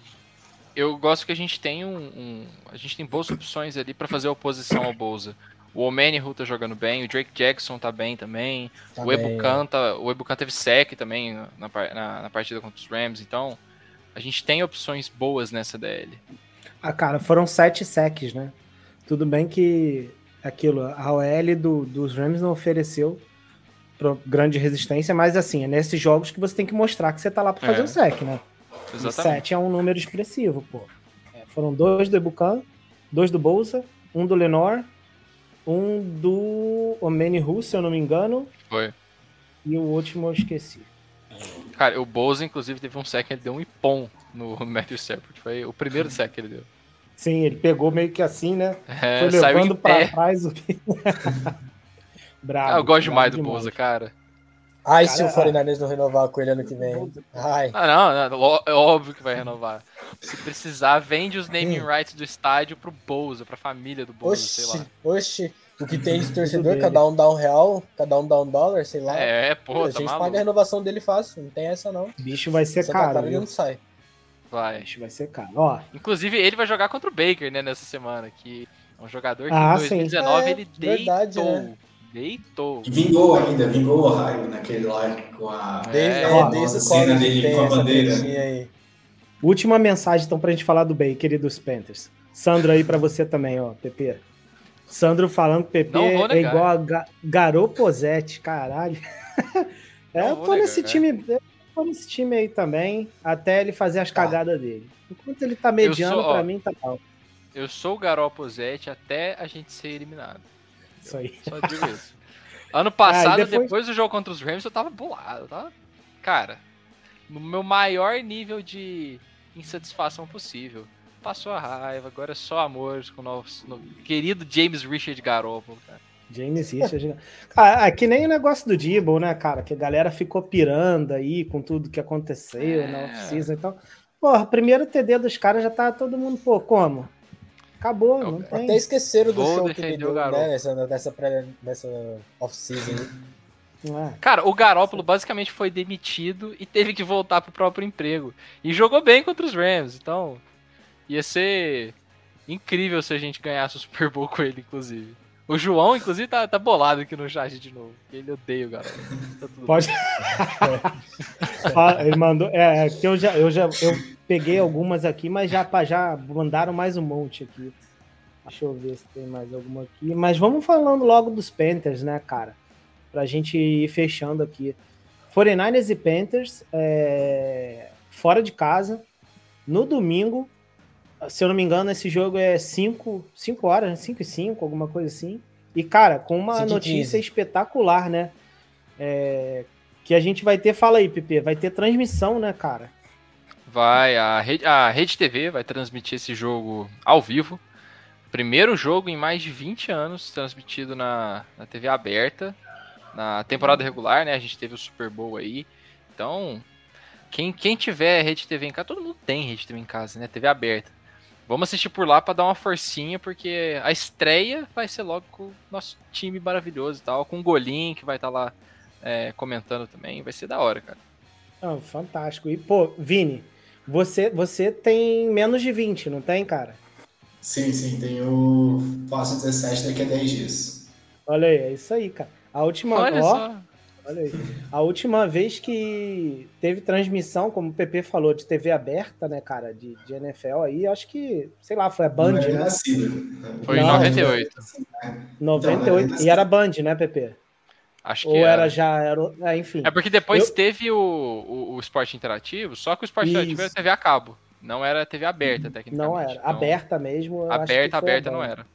[SPEAKER 4] Eu gosto que a gente tem um, um- a gente tem boas opções ali pra fazer oposição ao Bolsa. O Omenihu tá jogando bem, o Drake Jackson tá bem também.
[SPEAKER 5] Tá
[SPEAKER 4] o Ebukan tá, o Ebukan teve sec também na, na, na partida contra os Rams, então a gente tem opções boas nessa DL.
[SPEAKER 2] Ah, cara, foram sete sacks, né? Tudo bem que aquilo, a OL do, dos Rams não ofereceu grande resistência, mas assim, é nesses jogos que você tem que mostrar que você tá lá pra fazer
[SPEAKER 4] É.
[SPEAKER 2] o sec, né? E
[SPEAKER 4] Exatamente.
[SPEAKER 2] sete é um número expressivo, pô. É, foram dois do Ebukan, dois do Bolsa, um do Lenore, um do Omeni Ru, se eu não me engano,
[SPEAKER 4] Foi.
[SPEAKER 2] e o último eu esqueci.
[SPEAKER 4] Cara, o Bolsa inclusive teve um sec, ele deu um ipom no Matthew Stafford. Foi o primeiro sec que ele deu.
[SPEAKER 2] Sim, ele pegou meio que assim, né?
[SPEAKER 4] É,
[SPEAKER 2] Foi levando pra
[SPEAKER 4] pé.
[SPEAKER 2] trás o. bravo.
[SPEAKER 4] Ah, eu gosto demais do Bolsa, cara.
[SPEAKER 5] Ai, se o
[SPEAKER 2] Cara,
[SPEAKER 5] 49ers não renovar com ele ano que vem. Ai.
[SPEAKER 4] Ah, não, não, ó- é óbvio que vai renovar. Se precisar, vende os naming
[SPEAKER 5] Hum.
[SPEAKER 4] rights do estádio pro Bolsa, pra família do Bolsa, sei
[SPEAKER 5] Oxi,
[SPEAKER 4] lá.
[SPEAKER 5] oxi. O que tem de torcedor, cada um dá um real, cada um dá um dólar, sei lá.
[SPEAKER 4] É, pô,
[SPEAKER 5] a
[SPEAKER 4] tá
[SPEAKER 5] gente paga a renovação dele fácil, não tem essa não.
[SPEAKER 2] O bicho vai ser
[SPEAKER 5] Santa
[SPEAKER 2] caro.
[SPEAKER 5] Clara ele
[SPEAKER 2] viu?
[SPEAKER 5] não sai.
[SPEAKER 2] O
[SPEAKER 4] Vai.
[SPEAKER 2] bicho vai ser caro. Ó,
[SPEAKER 4] Inclusive, ele vai jogar contra o Baker, né, nessa semana, que é um jogador que
[SPEAKER 2] Ah,
[SPEAKER 4] em
[SPEAKER 2] sim.
[SPEAKER 4] 2019
[SPEAKER 5] É,
[SPEAKER 4] ele
[SPEAKER 5] verdade,
[SPEAKER 4] deitou.
[SPEAKER 5] né?
[SPEAKER 4] Deitou.
[SPEAKER 6] E vingou ainda, vingou o Ohio naquele lá com a.
[SPEAKER 4] É,
[SPEAKER 5] é,
[SPEAKER 2] ó,
[SPEAKER 5] desde
[SPEAKER 6] a cena dele
[SPEAKER 5] tem
[SPEAKER 6] com a bandeira.
[SPEAKER 2] última mensagem então pra gente falar do Baker e dos Panthers. Sandro aí pra você também, ó, PP. Sandro falando que PP é igual a Ga Garoposete, caralho. é,
[SPEAKER 4] Não
[SPEAKER 2] eu tô nesse
[SPEAKER 4] negar,
[SPEAKER 2] time, eu tô nesse time aí também, até ele fazer as
[SPEAKER 5] Tá.
[SPEAKER 2] cagadas dele. Enquanto ele tá mediano,
[SPEAKER 4] sou, ó,
[SPEAKER 2] pra mim tá bom.
[SPEAKER 4] Eu sou o Garoppozete até a gente ser eliminado.
[SPEAKER 2] Isso aí.
[SPEAKER 4] Só digo isso. Ano passado,
[SPEAKER 2] Ah, e depois-
[SPEAKER 4] depois... do jogo contra os Rams, eu tava bolado. Eu tava, cara, no meu maior nível de insatisfação possível. Passou a raiva, agora é só amor com o nosso no- querido James Richard Garoppolo, cara.
[SPEAKER 2] James Richard. Cara, é que nem o negócio do Dibble, né, cara? Que a galera ficou pirando aí com tudo que aconteceu
[SPEAKER 4] É.
[SPEAKER 2] na off-season. Então, porra, primeiro TD dos caras já tá todo mundo, pô, como? Acabou,
[SPEAKER 4] Eu-
[SPEAKER 2] não tem.
[SPEAKER 5] Até esqueceram do
[SPEAKER 4] Vou
[SPEAKER 5] show que ele
[SPEAKER 4] o
[SPEAKER 5] deu, né, nessa, nessa, pré- nessa off-season.
[SPEAKER 2] É?
[SPEAKER 4] Cara, o Garópolo basicamente foi demitido e teve que voltar pro próprio emprego. E jogou bem contra os Rams, então ia ser incrível se a gente ganhasse o Super Bowl com ele, inclusive. O João, inclusive, tá, tá bolado aqui no chat de novo. Ele odeia o Garópolo. Tá
[SPEAKER 2] Pode. Ah, Ele mandou. É, é que eu já, eu já eu peguei algumas aqui, mas já, já mandaram mais um monte aqui. Deixa eu ver se tem mais alguma aqui. Mas vamos falando logo dos Panthers, né, cara? Pra gente ir fechando aqui. 49ers e Panthers, é, fora de casa, no domingo. Se eu não me engano, esse jogo é 5 horas, 5 e 5, alguma coisa assim. E, cara, com uma notícia
[SPEAKER 5] 15.
[SPEAKER 2] espetacular, né? É, que a gente vai ter, fala aí, Pepe, vai ter transmissão, né, cara?
[SPEAKER 4] Vai, a Rede, a Rede TV vai transmitir esse jogo ao vivo. Primeiro jogo em mais de 20 anos transmitido na, na TV aberta. Na temporada regular, né? A gente teve o Super Bowl aí. Então, quem, quem tiver Rede TV em casa, todo mundo tem Rede TV em casa, né? TV aberta. Vamos assistir por lá para dar uma forcinha, porque a estreia vai ser logo com o nosso time maravilhoso e tal. Com o Golim, que vai estar lá é, comentando também. Vai ser da hora, cara.
[SPEAKER 2] Fantástico. E, pô, Vini, você, você tem menos de 20, não tem, cara?
[SPEAKER 6] Sim, sim, tem o. Faço 17 daqui a 10 dias.
[SPEAKER 2] Olha aí, é isso aí, cara. A última,
[SPEAKER 4] Olha
[SPEAKER 2] ó,
[SPEAKER 4] só.
[SPEAKER 2] olha aí. A última vez que teve transmissão, como o PP falou, de TV aberta, né, cara, de, de NFL aí, acho que, sei lá, foi a Band,
[SPEAKER 6] Não era
[SPEAKER 2] né?
[SPEAKER 6] nascido.
[SPEAKER 4] Foi em
[SPEAKER 2] Não,
[SPEAKER 4] 98.
[SPEAKER 2] 98. E era Band, né, PP?
[SPEAKER 4] Acho que
[SPEAKER 2] Ou
[SPEAKER 4] era.
[SPEAKER 2] era já, era, é, enfim.
[SPEAKER 4] É porque depois
[SPEAKER 2] Eu-
[SPEAKER 4] teve o, o, o esporte interativo, só que o esporte interativo
[SPEAKER 2] Isso.
[SPEAKER 4] era TV a cabo. Não era TV aberta, tecnicamente.
[SPEAKER 2] Não era.
[SPEAKER 4] Então,
[SPEAKER 2] aberta mesmo. eu acho que
[SPEAKER 4] Aberta, aberta não era.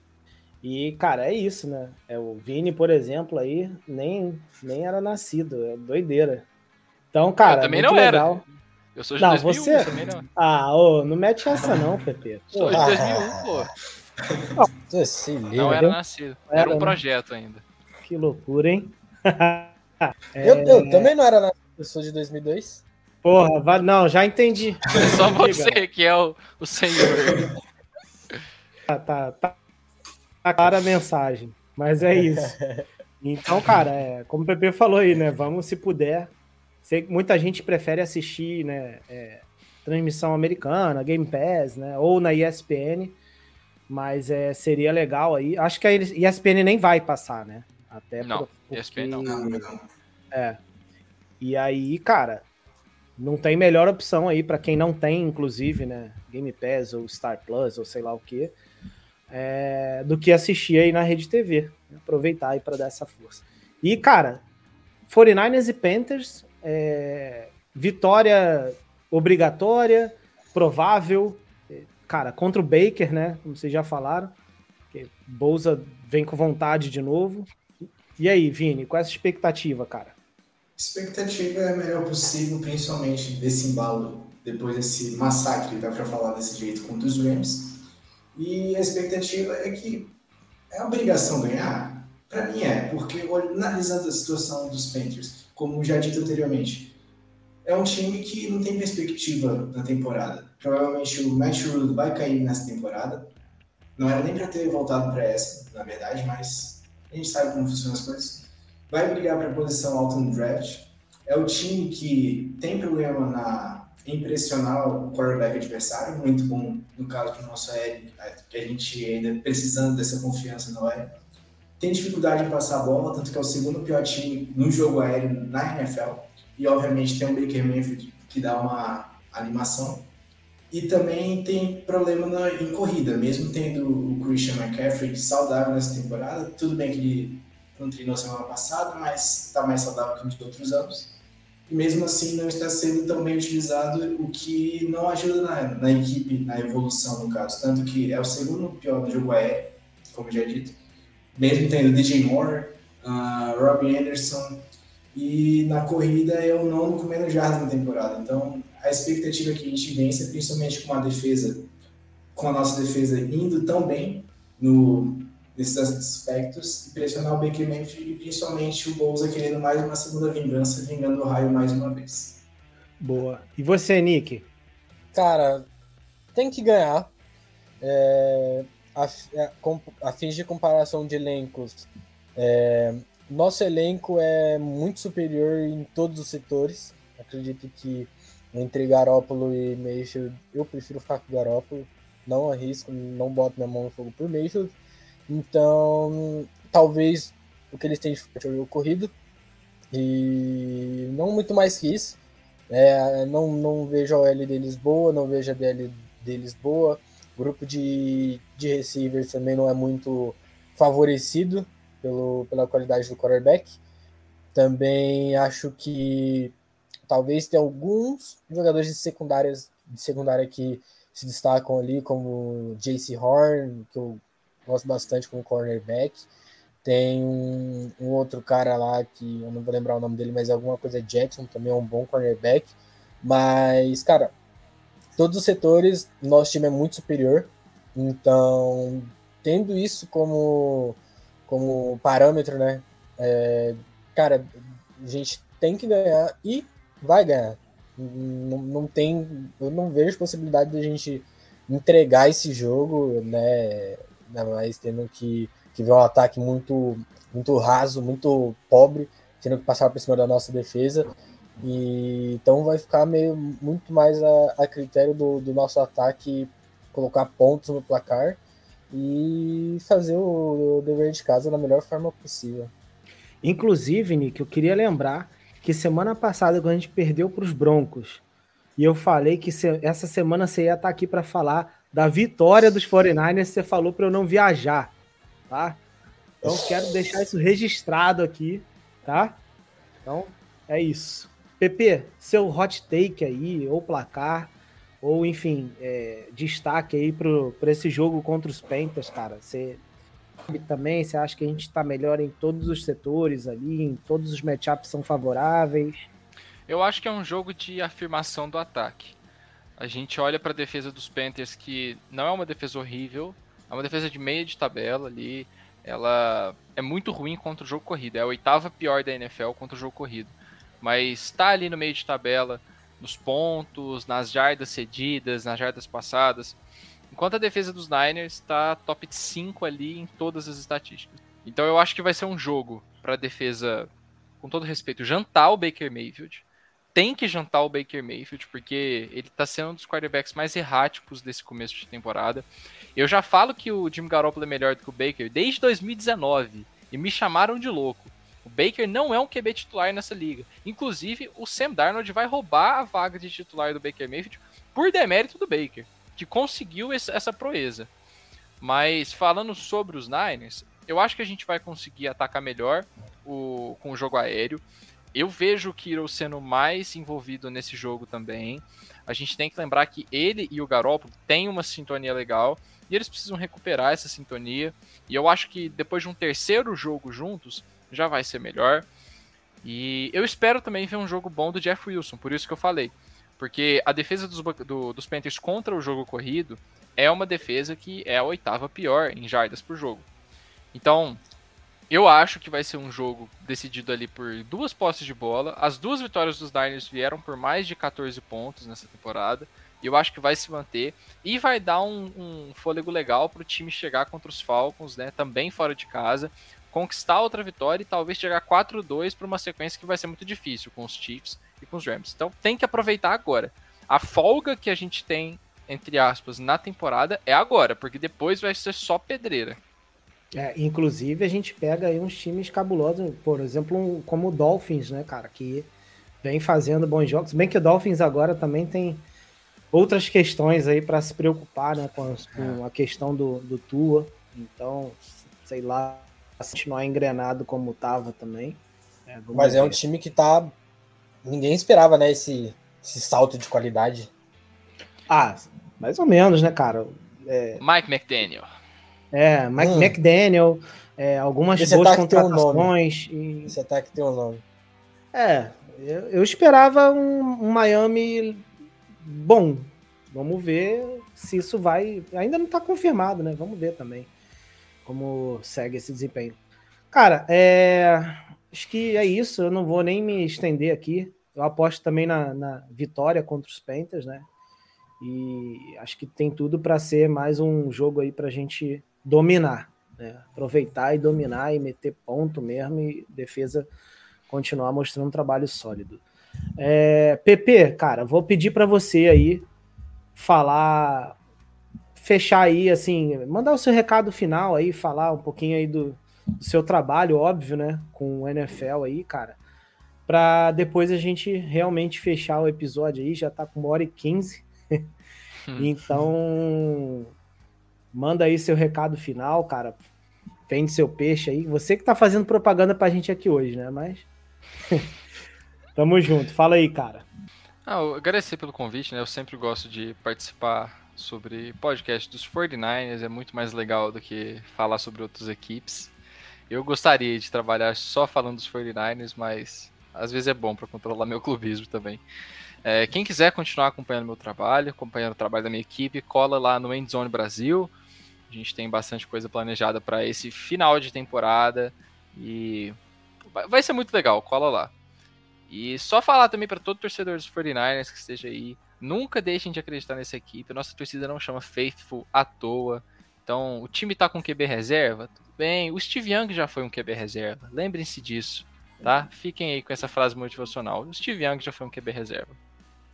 [SPEAKER 2] E, cara, é isso, né? É, o Vini, por exemplo, aí, nem, nem era nascido. É doideira. Então, cara,
[SPEAKER 4] eu também
[SPEAKER 2] muito
[SPEAKER 4] não era.
[SPEAKER 2] legal.
[SPEAKER 4] Eu sou de
[SPEAKER 2] Não,
[SPEAKER 4] 2001
[SPEAKER 2] você-
[SPEAKER 4] também não.
[SPEAKER 2] Ah, ô, não mete essa não, Pepe.
[SPEAKER 4] Sou
[SPEAKER 2] Pô,
[SPEAKER 4] de
[SPEAKER 5] Ah.
[SPEAKER 4] 2001, pô.
[SPEAKER 5] Você se
[SPEAKER 4] Não
[SPEAKER 5] liga.
[SPEAKER 4] era nascido. Era
[SPEAKER 2] Era,
[SPEAKER 4] um
[SPEAKER 2] né?
[SPEAKER 4] projeto ainda.
[SPEAKER 2] que loucura, hein?
[SPEAKER 5] Eu, eu também não era na... Eu sou de 2002.
[SPEAKER 2] Porra, vai... não, já entendi.
[SPEAKER 4] Só você que é o, o senhor.
[SPEAKER 2] Tá, tá, tá, tá clara a mensagem, mas é isso. Então, cara, é, como o Pepe falou aí, né? Vamos, se puder. Sei que muita gente prefere assistir, né? É, transmissão americana, Game Pass, né? Ou na ESPN. Mas é, seria legal aí. Acho que a ESPN nem vai passar, né?
[SPEAKER 4] Até não, porque... ESPN não. não.
[SPEAKER 2] É. E aí, cara, não tem melhor opção aí para quem não tem, inclusive, né? Game Pass ou Star Plus ou sei lá o que, é, do que assistir aí na Rede TV. Aproveitar aí para dar essa força. E, cara, 49ers e Panthers, é, vitória obrigatória, provável, cara, contra o Baker, né? Como vocês já falaram. Que Bolsa vem com vontade de novo. E aí, Vini, qual é essa expectativa, cara?
[SPEAKER 6] Expectativa é a melhor possível, principalmente desse embalo, depois desse massacre, dá para falar desse jeito, contra os Rams. E a expectativa é que é obrigação ganhar? Para mim é, porque analisando a situação dos Panthers, como já dito anteriormente, é um time que não tem perspectiva na temporada. Provavelmente o Matt Rule vai cair nessa temporada. Não era nem para ter voltado para essa, na verdade, mas a gente sabe como funcionam as coisas. Vai brigar para a posição alta no draft. É o time que tem problema na impressionar o quarterback adversário, muito bom no caso do nosso Eric, que a gente ainda precisando dessa confiança no aéreo. Tem dificuldade em passar a bola, tanto que é o segundo pior time no jogo aéreo na NFL. E obviamente tem o Baker Mayfield que dá uma animação. E também tem problema na, em corrida, mesmo tendo o Christian McCaffrey saudável nessa temporada. Tudo bem que ele não treinou semana passada, mas está mais saudável que nos outros anos. E mesmo assim não está sendo tão bem utilizado, o que não ajuda na, na equipe, na evolução no caso. Tanto que é o segundo pior do jogo aéreo, como já dito. Mesmo tendo DJ Moore, uh, Robbie Anderson, e na corrida é o nono com menos jardas na temporada. Então a expectativa é que a gente vença, principalmente com a defesa, com a nossa defesa indo tão bem no, nesses aspectos e pressionar o Baker Mayfield e principalmente o Bolsa querendo mais uma segunda vingança, vingando o raio mais uma vez.
[SPEAKER 2] Boa. E você, Nick?
[SPEAKER 5] Cara, tem que ganhar. É, a, a, a fins de comparação de elencos, é, nosso elenco é muito superior em todos os setores. Acredito que entre Garópolo e Mayfield, eu prefiro ficar com Garópolo. Não arrisco, não boto minha mão no fogo por Mayfield. Então, talvez o que eles têm de forte é o corrido. E não muito mais que isso. É, não, não vejo a OL deles boa, não vejo a DL deles boa. O grupo de, de receivers também não é muito favorecido pelo, pela qualidade do quarterback. Também acho que talvez tenha alguns jogadores de secundárias de secundária que se destacam ali, como JC Horn, que eu gosto bastante como cornerback. Tem um, um, outro cara lá que eu não vou lembrar o nome dele, mas é alguma coisa Jackson, também é um bom cornerback. Mas, cara, todos os setores, nosso time é muito superior. Então, tendo isso como, como parâmetro, né? É, cara, a gente tem que ganhar e vai ganhar. Não, não tem, eu não vejo possibilidade de a gente entregar esse jogo, né? ainda mais tendo que, que ver um ataque muito, muito raso, muito pobre, tendo que passar por cima da nossa defesa. E, então vai ficar meio muito mais a, a critério do, do nosso ataque colocar pontos no placar e fazer o, o dever de casa da melhor forma possível.
[SPEAKER 2] Inclusive, Nick, eu queria lembrar que semana passada, quando a gente perdeu para os Broncos, e eu falei que se, essa semana você ia estar aqui para falar da vitória dos 49ers, você falou para eu não viajar, tá? Então quero deixar isso registrado aqui, tá? Então é isso. PP, seu hot take aí, ou placar, ou enfim, é, destaque aí para esse jogo contra os Panthers, cara. Você também, você acha que a gente está melhor em todos os setores ali, em todos os matchups são favoráveis?
[SPEAKER 4] Eu acho que é um jogo de afirmação do ataque. A gente olha para a defesa dos Panthers, que não é uma defesa horrível, é uma defesa de meia de tabela ali. Ela é muito ruim contra o jogo corrido, é a oitava pior da NFL contra o jogo corrido. Mas está ali no meio de tabela, nos pontos, nas jardas cedidas, nas jardas passadas. Enquanto a defesa dos Niners está top 5 ali em todas as estatísticas. Então eu acho que vai ser um jogo para a defesa, com todo respeito, jantar o Baker Mayfield. Tem que jantar o Baker Mayfield, porque ele está sendo um dos quarterbacks mais erráticos desse começo de temporada. Eu já falo que o Jim Garoppolo é melhor do que o Baker desde 2019 e me chamaram de louco. O Baker não é um QB titular nessa liga. Inclusive, o Sam Darnold vai roubar a vaga de titular do Baker Mayfield por demérito do Baker que conseguiu essa proeza. Mas falando sobre os Niners, eu acho que a gente vai conseguir atacar melhor o, com o jogo aéreo. Eu vejo o Kiro sendo mais envolvido nesse jogo também. A gente tem que lembrar que ele e o Garoppolo têm uma sintonia legal e eles precisam recuperar essa sintonia. E eu acho que depois de um terceiro jogo juntos, já vai ser melhor. E eu espero também ver um jogo bom do Jeff Wilson, por isso que eu falei. Porque a defesa dos, do, dos Panthers contra o jogo corrido é uma defesa que é a oitava pior em jardas por jogo. Então, eu acho que vai ser um jogo decidido ali por duas posses de bola. As duas vitórias dos Niners vieram por mais de 14 pontos nessa temporada. E eu acho que vai se manter. E vai dar um, um fôlego legal para o time chegar contra os Falcons, né? Também fora de casa. Conquistar outra vitória e talvez chegar 4-2 para uma sequência que vai ser muito difícil com os Chiefs e com os Rams. Então tem que aproveitar agora. A folga que a gente tem, entre aspas, na temporada é agora, porque depois vai ser só pedreira.
[SPEAKER 2] É, inclusive, a gente pega aí uns times cabulosos, por exemplo, um, como o Dolphins, né, cara, que vem fazendo bons jogos. Bem que o Dolphins agora também tem outras questões aí para se preocupar, né, com, com a questão do, do Tua. Então, sei lá, continuar engrenado como tava também.
[SPEAKER 5] É, Mas ver. é um time que tá ninguém esperava, né, esse, esse salto de qualidade.
[SPEAKER 2] Ah, mais ou menos, né, cara?
[SPEAKER 4] É... Mike McDaniel.
[SPEAKER 2] É, Mike hum. McDaniel, é, algumas esse boas contratações.
[SPEAKER 5] Um e... Esse ataque tem um nome.
[SPEAKER 2] É, eu, eu esperava um, um, Miami bom. Vamos ver se isso vai. Ainda não está confirmado, né? Vamos ver também como segue esse desempenho. Cara, é acho que é isso. Eu não vou nem me estender aqui. Eu aposto também na, na vitória contra os Panthers, né? E acho que tem tudo para ser mais um jogo aí para a gente dominar, né? aproveitar e dominar e meter ponto mesmo e defesa continuar mostrando um trabalho sólido. É, PP, cara, vou pedir para você aí falar, fechar aí, assim, mandar o seu recado final aí, falar um pouquinho aí do, do seu trabalho, óbvio, né, com o NFL aí, cara, para depois a gente realmente fechar o episódio aí, já tá com uma hora e quinze. Hum. então, manda aí seu recado final, cara. Vende seu peixe aí. Você que tá fazendo propaganda pra gente aqui hoje, né? Mas. Tamo junto. Fala aí, cara.
[SPEAKER 4] Ah, agradecer pelo convite, né? Eu sempre gosto de participar sobre podcast dos 49ers. É muito mais legal do que falar sobre outras equipes. Eu gostaria de trabalhar só falando dos 49ers, mas às vezes é bom para controlar meu clubismo também. É, quem quiser continuar acompanhando meu trabalho, acompanhando o trabalho da minha equipe, cola lá no Endzone Brasil. A gente tem bastante coisa planejada para esse final de temporada e vai ser muito legal, cola lá. E só falar também para todo torcedor dos 49ers que esteja aí, nunca deixem de acreditar nessa equipe. Nossa torcida não chama Faithful à toa. Então, o time tá com QB reserva, tudo bem. O Steve Young já foi um QB reserva. Lembrem-se disso, tá? Fiquem aí com essa frase motivacional. O Steve Young já foi um QB reserva.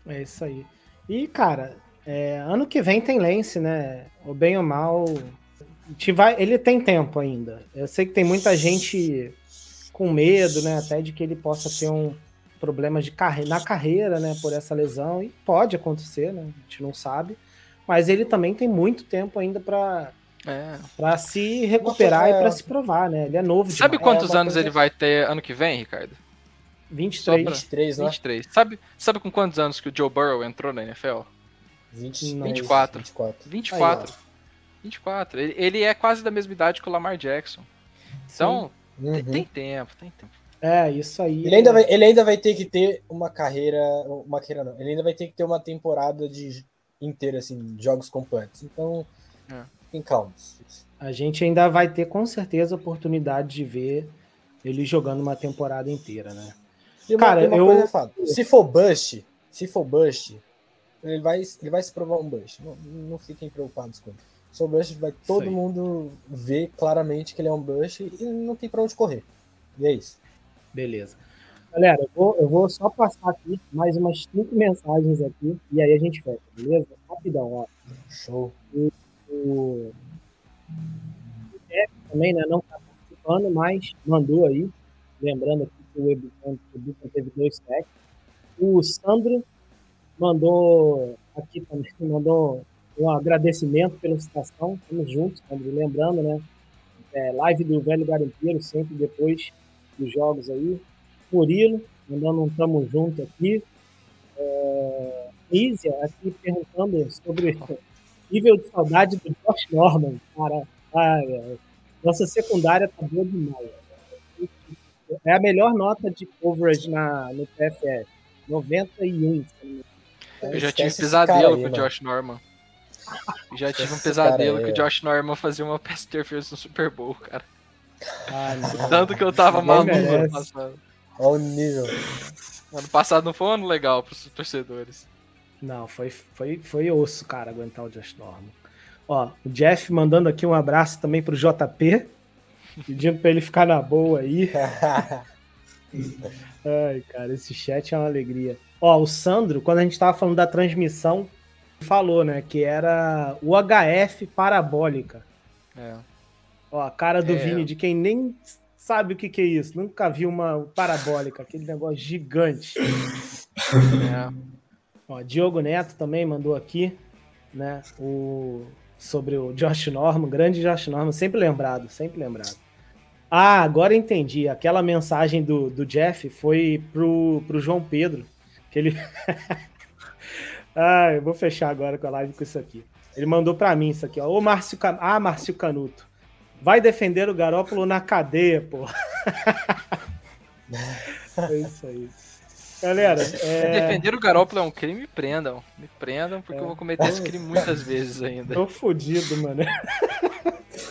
[SPEAKER 2] É isso aí. E, cara, é, ano que vem tem Lance, né? O bem ou mal. Ele tem tempo ainda. Eu sei que tem muita gente com medo, né? Até de que ele possa ter um problema de carre na carreira, né? Por essa lesão. E pode acontecer, né? A gente não sabe. Mas ele também tem muito tempo ainda para é. Pra se recuperar Nossa, e para se provar, né? Ele é novo
[SPEAKER 4] Sabe demais. quantos é anos coisa... ele vai ter ano que vem, Ricardo?
[SPEAKER 2] 23.
[SPEAKER 4] Pra... 23, né? 23. Sabe, sabe com quantos anos que o Joe Burrow entrou na NFL?
[SPEAKER 5] 20,
[SPEAKER 4] 24. 24. 24. Aí, 24. Ele, ele é quase da mesma idade que o Lamar Jackson. Então, uhum. tem, tem tempo, tem tempo.
[SPEAKER 2] É, isso aí.
[SPEAKER 5] Ele ainda, vai, ele ainda vai ter que ter uma carreira. Uma carreira não. Ele ainda vai ter que ter uma temporada de inteira, assim, jogos completos. Então, é em calma.
[SPEAKER 2] A gente ainda vai ter com certeza a oportunidade de ver ele jogando uma temporada inteira, né?
[SPEAKER 5] E Cara, uma eu... É se for bust, se for bust, ele vai, ele vai se provar um Bush. Não, não fiquem preocupados com ele. Seu Bush vai todo mundo ver claramente que ele é um Bush e não tem pra onde correr. E é isso.
[SPEAKER 2] Beleza. Galera, eu vou, eu vou só passar aqui mais umas cinco mensagens aqui e aí a gente fecha, beleza? Rapidão, ó.
[SPEAKER 5] Show.
[SPEAKER 2] O, o Jeff também, né, não tá participando, mas mandou aí. Lembrando aqui que o Ebucan teve dois sacks. O Sandro mandou aqui também, mandou um agradecimento pela citação. Tamo juntos, Sandro. Lembrando, né? É, live do Velho Garimpeiro, sempre depois dos jogos aí. Murilo, mandando um tamo junto aqui. É, Lízia aqui perguntando sobre nível de saudade do Josh Norman. Cara, ai, ai. nossa secundária tá boa demais. É a melhor nota de coverage na, no PFF. 91. se não me engano.
[SPEAKER 4] Eu já
[SPEAKER 5] Esquece
[SPEAKER 4] tive
[SPEAKER 5] esse
[SPEAKER 4] pesadelo
[SPEAKER 5] aí,
[SPEAKER 4] com o. Josh Norman. Já tive um pesadelo que o Josh Norman fazia uma pass interference no Super Bowl, cara.
[SPEAKER 2] Ai, não.
[SPEAKER 4] Tanto que eu tava
[SPEAKER 2] Ninguém
[SPEAKER 4] maluco ano passado.
[SPEAKER 5] Olha o nível.
[SPEAKER 4] Ano passado não foi um ano legal pros torcedores.
[SPEAKER 2] Não, foi, foi, foi osso, cara, aguentar o Josh Norman. Ó, o Jeff mandando aqui um abraço também pro JP, pedindo pra ele ficar na boa aí. Ai, cara, esse chat é uma alegria. Ó, o Sandro, quando a gente tava falando da transmissão, falou, né, que era o HF parabólica.
[SPEAKER 4] É.
[SPEAKER 2] Ó, a cara do
[SPEAKER 4] É.
[SPEAKER 2] Vini, de quem nem sabe o que, que é isso, nunca viu uma parabólica, aquele negócio gigante.
[SPEAKER 4] é.
[SPEAKER 2] Ó, Diogo Neto também mandou aqui, né, o, sobre o Josh Norman, grande Josh Norman, sempre lembrado, sempre lembrado. Ah, agora entendi. Aquela mensagem do, do Jeff foi pro, pro João Pedro, que ele... ah, eu vou fechar agora com a live com isso aqui. Ele mandou pra mim isso aqui, ó. Ô, Márcio Can... Ah, Márcio Canuto. Vai defender o Garópolo na cadeia, pô. é isso aí. Galera, é...
[SPEAKER 4] Defender o Garoppolo é um crime, me prendam. Me prendam, porque
[SPEAKER 2] É.
[SPEAKER 4] eu vou cometer esse crime muitas vezes ainda.
[SPEAKER 2] Tô fudido, mano.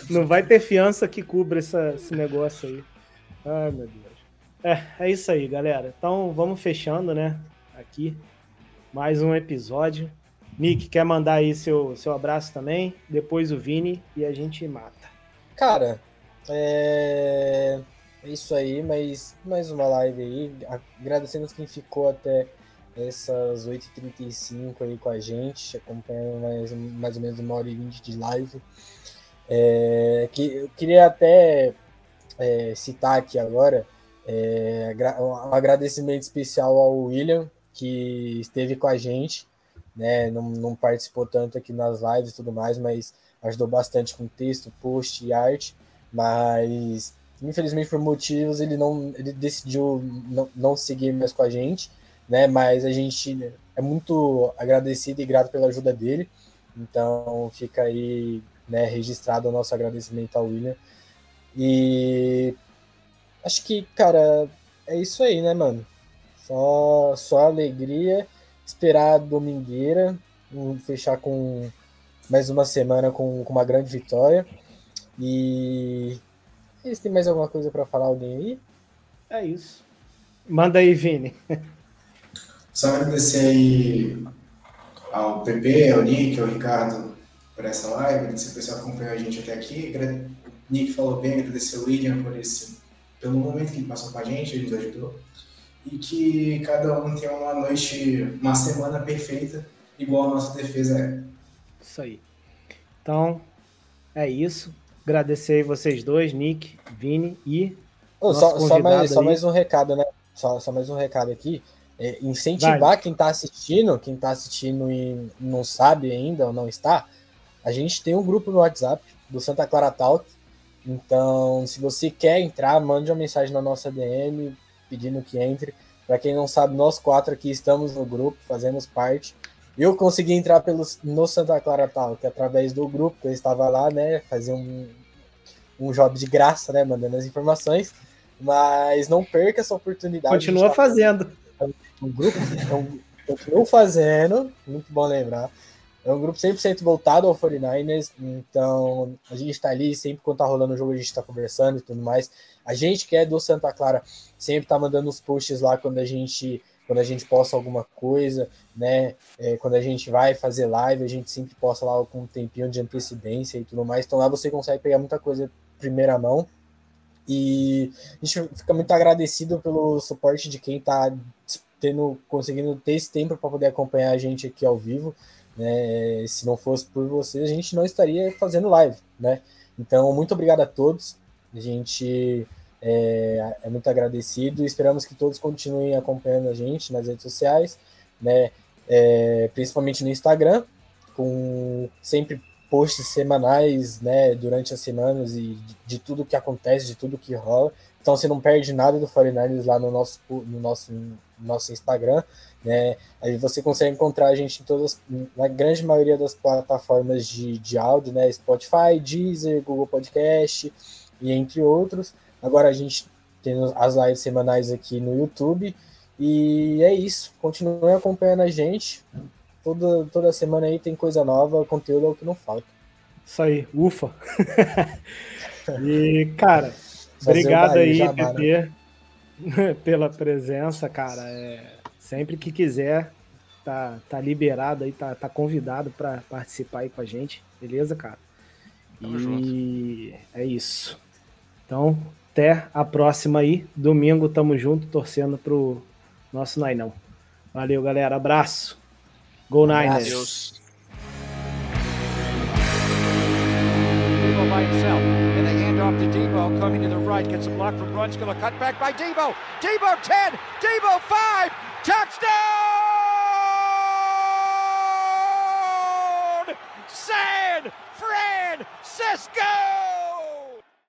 [SPEAKER 2] Não vai ter fiança que cubra essa- esse negócio aí. Ai, meu Deus. É, é isso aí, galera. Então vamos fechando, né? Aqui. Mais um episódio. Nick, quer mandar aí seu, seu abraço também? Depois o Vini e a gente mata.
[SPEAKER 5] Cara, é... é isso aí, mas mais uma live aí. Agradecendo quem ficou até essas 8h35 aí com a gente, acompanhando mais, mais ou menos uma hora e vinte de live. É, que, eu queria até é, citar aqui agora é, um agradecimento especial ao William, que esteve com a gente, né? Não, não participou tanto aqui nas lives e tudo mais, mas ajudou bastante com texto, post e arte, mas infelizmente por motivos ele não ele decidiu não, não seguir mais com a gente, né? Mas a gente é muito agradecido e grato pela ajuda dele. Então fica aí, né, registrado o nosso agradecimento ao William. E acho que, cara, é isso aí, né, mano? Só só alegria, esperar a domingueira, fechar com mais uma semana com, com uma grande vitória. E eles têm mais alguma coisa para falar alguém aí?
[SPEAKER 2] É isso. Manda aí, Vini.
[SPEAKER 6] Só agradecer aí ao PP, ao Nick, ao Ricardo por essa live, agradecer o pessoal que acompanhou a gente até aqui. O Nick falou bem, agradecer o William por esse, pelo momento que ele passou com a gente, ele nos ajudou. E que cada um tenha uma noite, uma semana perfeita, igual a nossa defesa é.
[SPEAKER 2] Isso aí. Então, é isso. Agradecer aí vocês dois, Nick, Vini e. Nosso
[SPEAKER 5] só, só, mais, só mais um recado, né? Só, só mais um recado aqui. É, incentivar quem tá assistindo, quem tá assistindo e não sabe ainda ou não está, a gente tem um grupo no WhatsApp do Santa Clara Talk. Então, se você quer entrar, mande uma mensagem na nossa DM pedindo que entre. Para quem não sabe, nós quatro aqui estamos no grupo, fazemos parte. Eu consegui entrar pelo, no Santa Clara Talk através do grupo, que eu estava lá, né? Fazer um, um job de graça, né? Mandando as informações. Mas não perca essa oportunidade.
[SPEAKER 2] Continua
[SPEAKER 5] A gente tá
[SPEAKER 2] fazendo.
[SPEAKER 5] um grupo, então, continuo fazendo, muito bom lembrar. É um grupo 100% voltado ao 49ers, então a gente está ali, sempre quando tá rolando o jogo a gente está conversando e tudo mais. A gente que é do Santa Clara sempre tá mandando os posts lá quando a gente quando a gente posta alguma coisa, né? É, quando a gente vai fazer live, a gente sempre posta lá com um tempinho de antecedência e tudo mais. Então lá você consegue pegar muita coisa primeira mão. E a gente fica muito agradecido pelo suporte de quem está tendo, conseguindo ter esse tempo para poder acompanhar a gente aqui ao vivo. Né? Se não fosse por vocês, a gente não estaria fazendo live, né? Então, muito obrigado a todos. A gente é, é, muito agradecido e esperamos que todos continuem acompanhando a gente nas redes sociais, né? É, principalmente no Instagram, com sempre posts semanais, né, durante as semanas e de, de, tudo que acontece, de tudo que rola. Então você não perde nada do 49ers lá no nosso, no nosso, no nosso Instagram, né? Aí você consegue encontrar a gente em todas, na grande maioria das plataformas de, de áudio, né? Spotify, Deezer, Google Podcast e entre outros. Agora a gente tem as lives semanais aqui no YouTube. E é isso. Continue acompanhando a gente. Toda, toda semana aí tem coisa nova, conteúdo é o que não falta.
[SPEAKER 2] Isso aí, ufa. e, cara, obrigado aí, né? pela presença, cara. É, sempre que quiser, tá, tá liberado aí, tá, tá convidado para participar aí com a gente, beleza, cara? Tamo e junto. é isso. Então, até a próxima aí. Domingo tamo junto, torcendo pro nosso Nainão. Valeu, galera. Abraço. Go Niners. Adeus. by himself. And they hand off to Debo, coming to the right, gets a block from Brunskill, a cut back by Debo. Debo 10, Debo 5, touchdown! San Francisco!